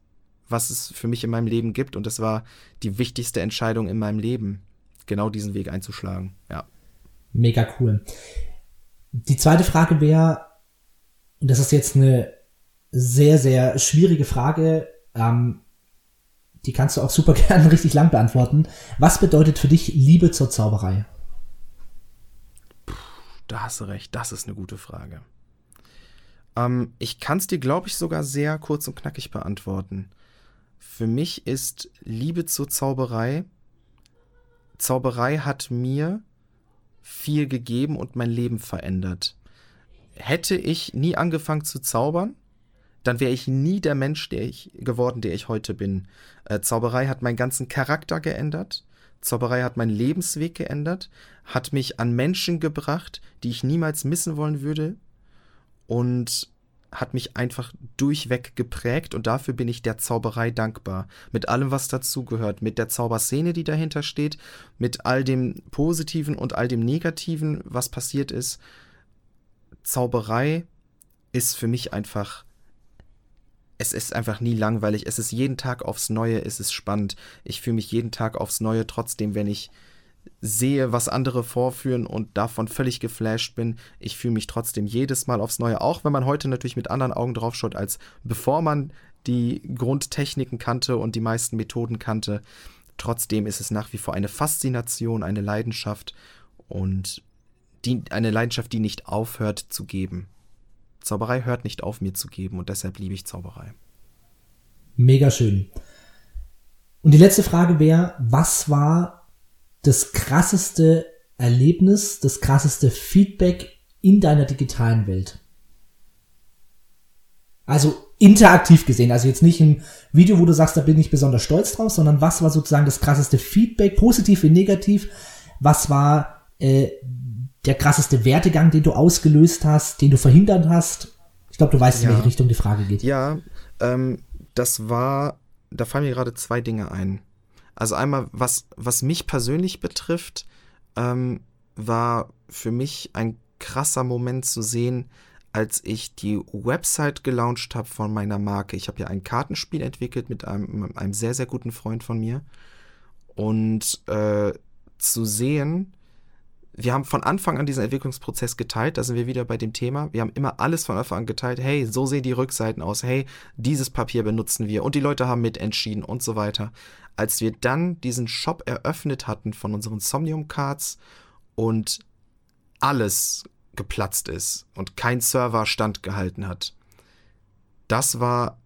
was es für mich in meinem Leben gibt. Und das war die wichtigste Entscheidung in meinem Leben, genau diesen Weg einzuschlagen. Ja. Mega cool. Die zweite Frage wäre, und das ist jetzt eine sehr, sehr schwierige Frage, ähm, die kannst du auch super gerne richtig lang beantworten. Was bedeutet für dich Liebe zur Zauberei? Puh, da hast du recht, das ist eine gute Frage. Ähm, ich kann es dir, glaube ich, sogar sehr kurz und knackig beantworten. Für mich ist Liebe zur Zauberei, Zauberei hat mir viel gegeben und mein Leben verändert hätte ich nie angefangen zu zaubern, dann wäre ich nie der Mensch, der ich geworden, der ich heute bin. Äh, Zauberei hat meinen ganzen Charakter geändert. Zauberei hat meinen Lebensweg geändert, hat mich an Menschen gebracht, die ich niemals missen wollen würde und hat mich einfach durchweg geprägt und dafür bin ich der Zauberei dankbar. Mit allem, was dazugehört, mit der Zauberszene, die dahinter steht, mit all dem Positiven und all dem Negativen, was passiert ist. Zauberei ist für mich einfach. Es ist einfach nie langweilig. Es ist jeden Tag aufs Neue, es ist spannend. Ich fühle mich jeden Tag aufs Neue, trotzdem, wenn ich sehe, was andere vorführen und davon völlig geflasht bin. Ich fühle mich trotzdem jedes Mal aufs Neue, auch wenn man heute natürlich mit anderen Augen drauf schaut, als bevor man die Grundtechniken kannte und die meisten Methoden kannte. Trotzdem ist es nach wie vor eine Faszination, eine Leidenschaft und die, eine Leidenschaft, die nicht aufhört zu geben. Zauberei hört nicht auf, mir zu geben und deshalb liebe ich Zauberei. Mega schön. Und die letzte Frage wäre, was war das krasseste Erlebnis, das krasseste Feedback in deiner digitalen Welt? Also interaktiv gesehen, also jetzt nicht ein Video, wo du sagst, da bin ich besonders stolz drauf, sondern was war sozusagen das krasseste Feedback, positiv wie negativ? Was war äh, der krasseste Wertegang, den du ausgelöst hast, den du verhindert hast? Ich glaube, du weißt, in welche Richtung die Frage geht. Ja, ähm, das war, da fallen mir gerade zwei Dinge ein. Also einmal, was, was mich persönlich betrifft, ähm, war für mich ein krasser Moment zu sehen, als ich die Website gelauncht habe von meiner Marke. Ich habe ja ein Kartenspiel entwickelt mit einem, einem sehr, sehr guten Freund von mir. Und äh, zu sehen, wir haben von Anfang an diesen Entwicklungsprozess geteilt, da sind wir wieder bei dem Thema. Wir haben immer alles von Anfang an geteilt. Hey, so sehen die Rückseiten aus. Hey, dieses Papier benutzen wir. Und die Leute haben mitentschieden und so weiter. Als wir dann diesen Shop eröffnet hatten von unseren Somnium Cards und alles geplatzt ist und kein Server standgehalten hat. Das war,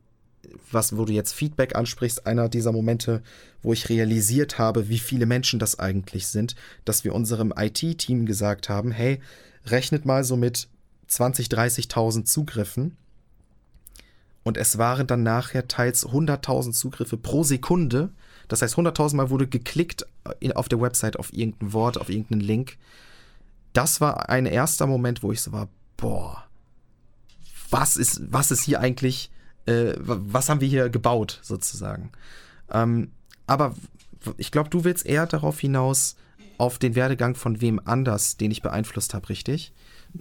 was, wo du jetzt Feedback ansprichst, einer dieser Momente, wo ich realisiert habe, wie viele Menschen das eigentlich sind, dass wir unserem IT-Team gesagt haben, hey, rechnet mal so mit 20, 30.000 Zugriffen. Und es waren dann nachher teils 100.000 Zugriffe pro Sekunde. Das heißt, 100.000 Mal wurde geklickt auf der Website auf irgendein Wort, auf irgendeinen Link das war ein erster Moment, wo ich so war, boah, was ist, was ist hier eigentlich, äh, was haben wir hier gebaut, sozusagen. Ähm, aber ich glaube, du willst eher darauf hinaus, auf den Werdegang von wem anders, den ich beeinflusst habe, richtig?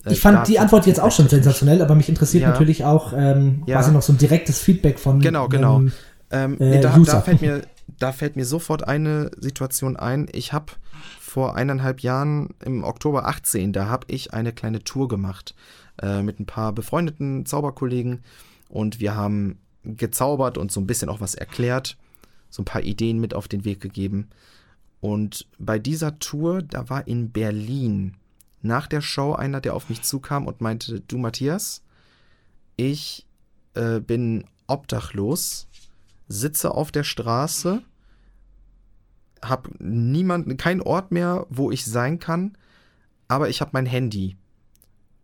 Äh, ich fand die Antwort jetzt auch schon sensationell, aber mich interessiert ja. natürlich auch ähm, ja. quasi noch so ein direktes Feedback von. Genau, genau. Ähm, äh, da, da, fällt mir, da fällt mir sofort eine Situation ein. Ich habe vor eineinhalb Jahren im Oktober 18, da habe ich eine kleine Tour gemacht äh, mit ein paar befreundeten Zauberkollegen und wir haben gezaubert und so ein bisschen auch was erklärt, so ein paar Ideen mit auf den Weg gegeben. Und bei dieser Tour, da war in Berlin nach der Show einer, der auf mich zukam und meinte, du Matthias, ich äh, bin obdachlos, sitze auf der Straße habe niemanden, keinen Ort mehr, wo ich sein kann, aber ich habe mein Handy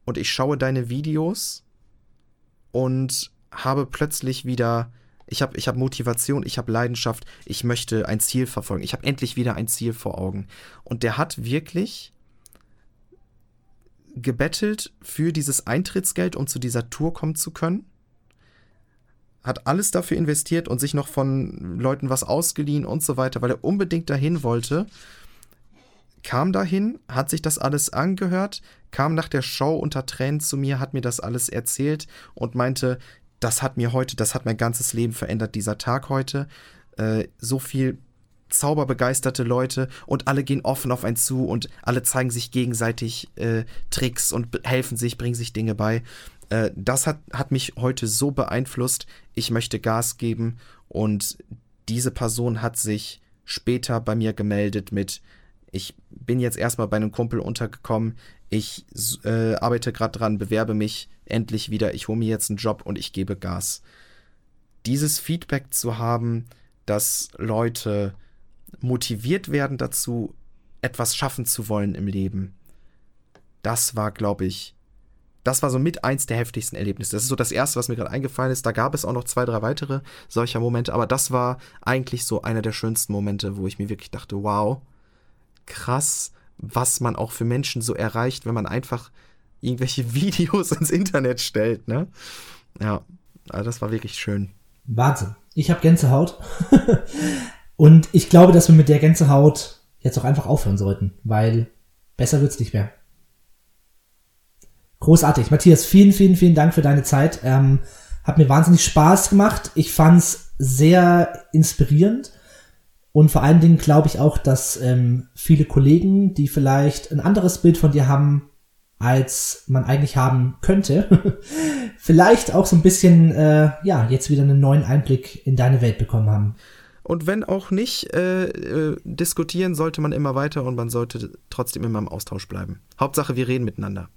und ich schaue deine Videos und habe plötzlich wieder, ich habe ich hab Motivation, ich habe Leidenschaft, ich möchte ein Ziel verfolgen. Ich habe endlich wieder ein Ziel vor Augen. Und der hat wirklich gebettelt für dieses Eintrittsgeld, um zu dieser Tour kommen zu können hat alles dafür investiert und sich noch von Leuten was ausgeliehen und so weiter, weil er unbedingt dahin wollte. Kam dahin, hat sich das alles angehört, kam nach der Show unter Tränen zu mir, hat mir das alles erzählt und meinte, das hat mir heute, das hat mein ganzes Leben verändert, dieser Tag heute. Äh, so viel zauberbegeisterte Leute und alle gehen offen auf einen zu und alle zeigen sich gegenseitig äh, Tricks und helfen sich, bringen sich Dinge bei. Äh, das hat, hat mich heute so beeinflusst. Ich möchte Gas geben und diese Person hat sich später bei mir gemeldet mit, ich bin jetzt erstmal bei einem Kumpel untergekommen, ich äh, arbeite gerade dran, bewerbe mich endlich wieder, ich hole mir jetzt einen Job und ich gebe Gas. Dieses Feedback zu haben, dass Leute motiviert werden dazu, etwas schaffen zu wollen im Leben, das war, glaube ich, das war so mit eins der heftigsten Erlebnisse. Das ist so das erste, was mir gerade eingefallen ist. Da gab es auch noch zwei, drei weitere solcher Momente, aber das war eigentlich so einer der schönsten Momente, wo ich mir wirklich dachte, wow, krass, was man auch für Menschen so erreicht, wenn man einfach irgendwelche Videos ins Internet stellt, ne? Ja, also das war wirklich schön. Wahnsinn. Ich habe Gänsehaut. Und ich glaube, dass wir mit der Gänsehaut jetzt auch einfach aufhören sollten, weil besser wird's nicht mehr. Großartig. Matthias, vielen, vielen, vielen Dank für deine Zeit. Ähm, hat mir wahnsinnig Spaß gemacht. Ich fand's sehr inspirierend. Und vor allen Dingen glaube ich auch, dass ähm, viele Kollegen, die vielleicht ein anderes Bild von dir haben, als man eigentlich haben könnte, vielleicht auch so ein bisschen, äh, ja, jetzt wieder einen neuen Einblick in deine Welt bekommen haben. Und wenn auch nicht, äh, äh, diskutieren sollte man immer weiter und man sollte trotzdem immer im Austausch bleiben. Hauptsache, wir reden miteinander.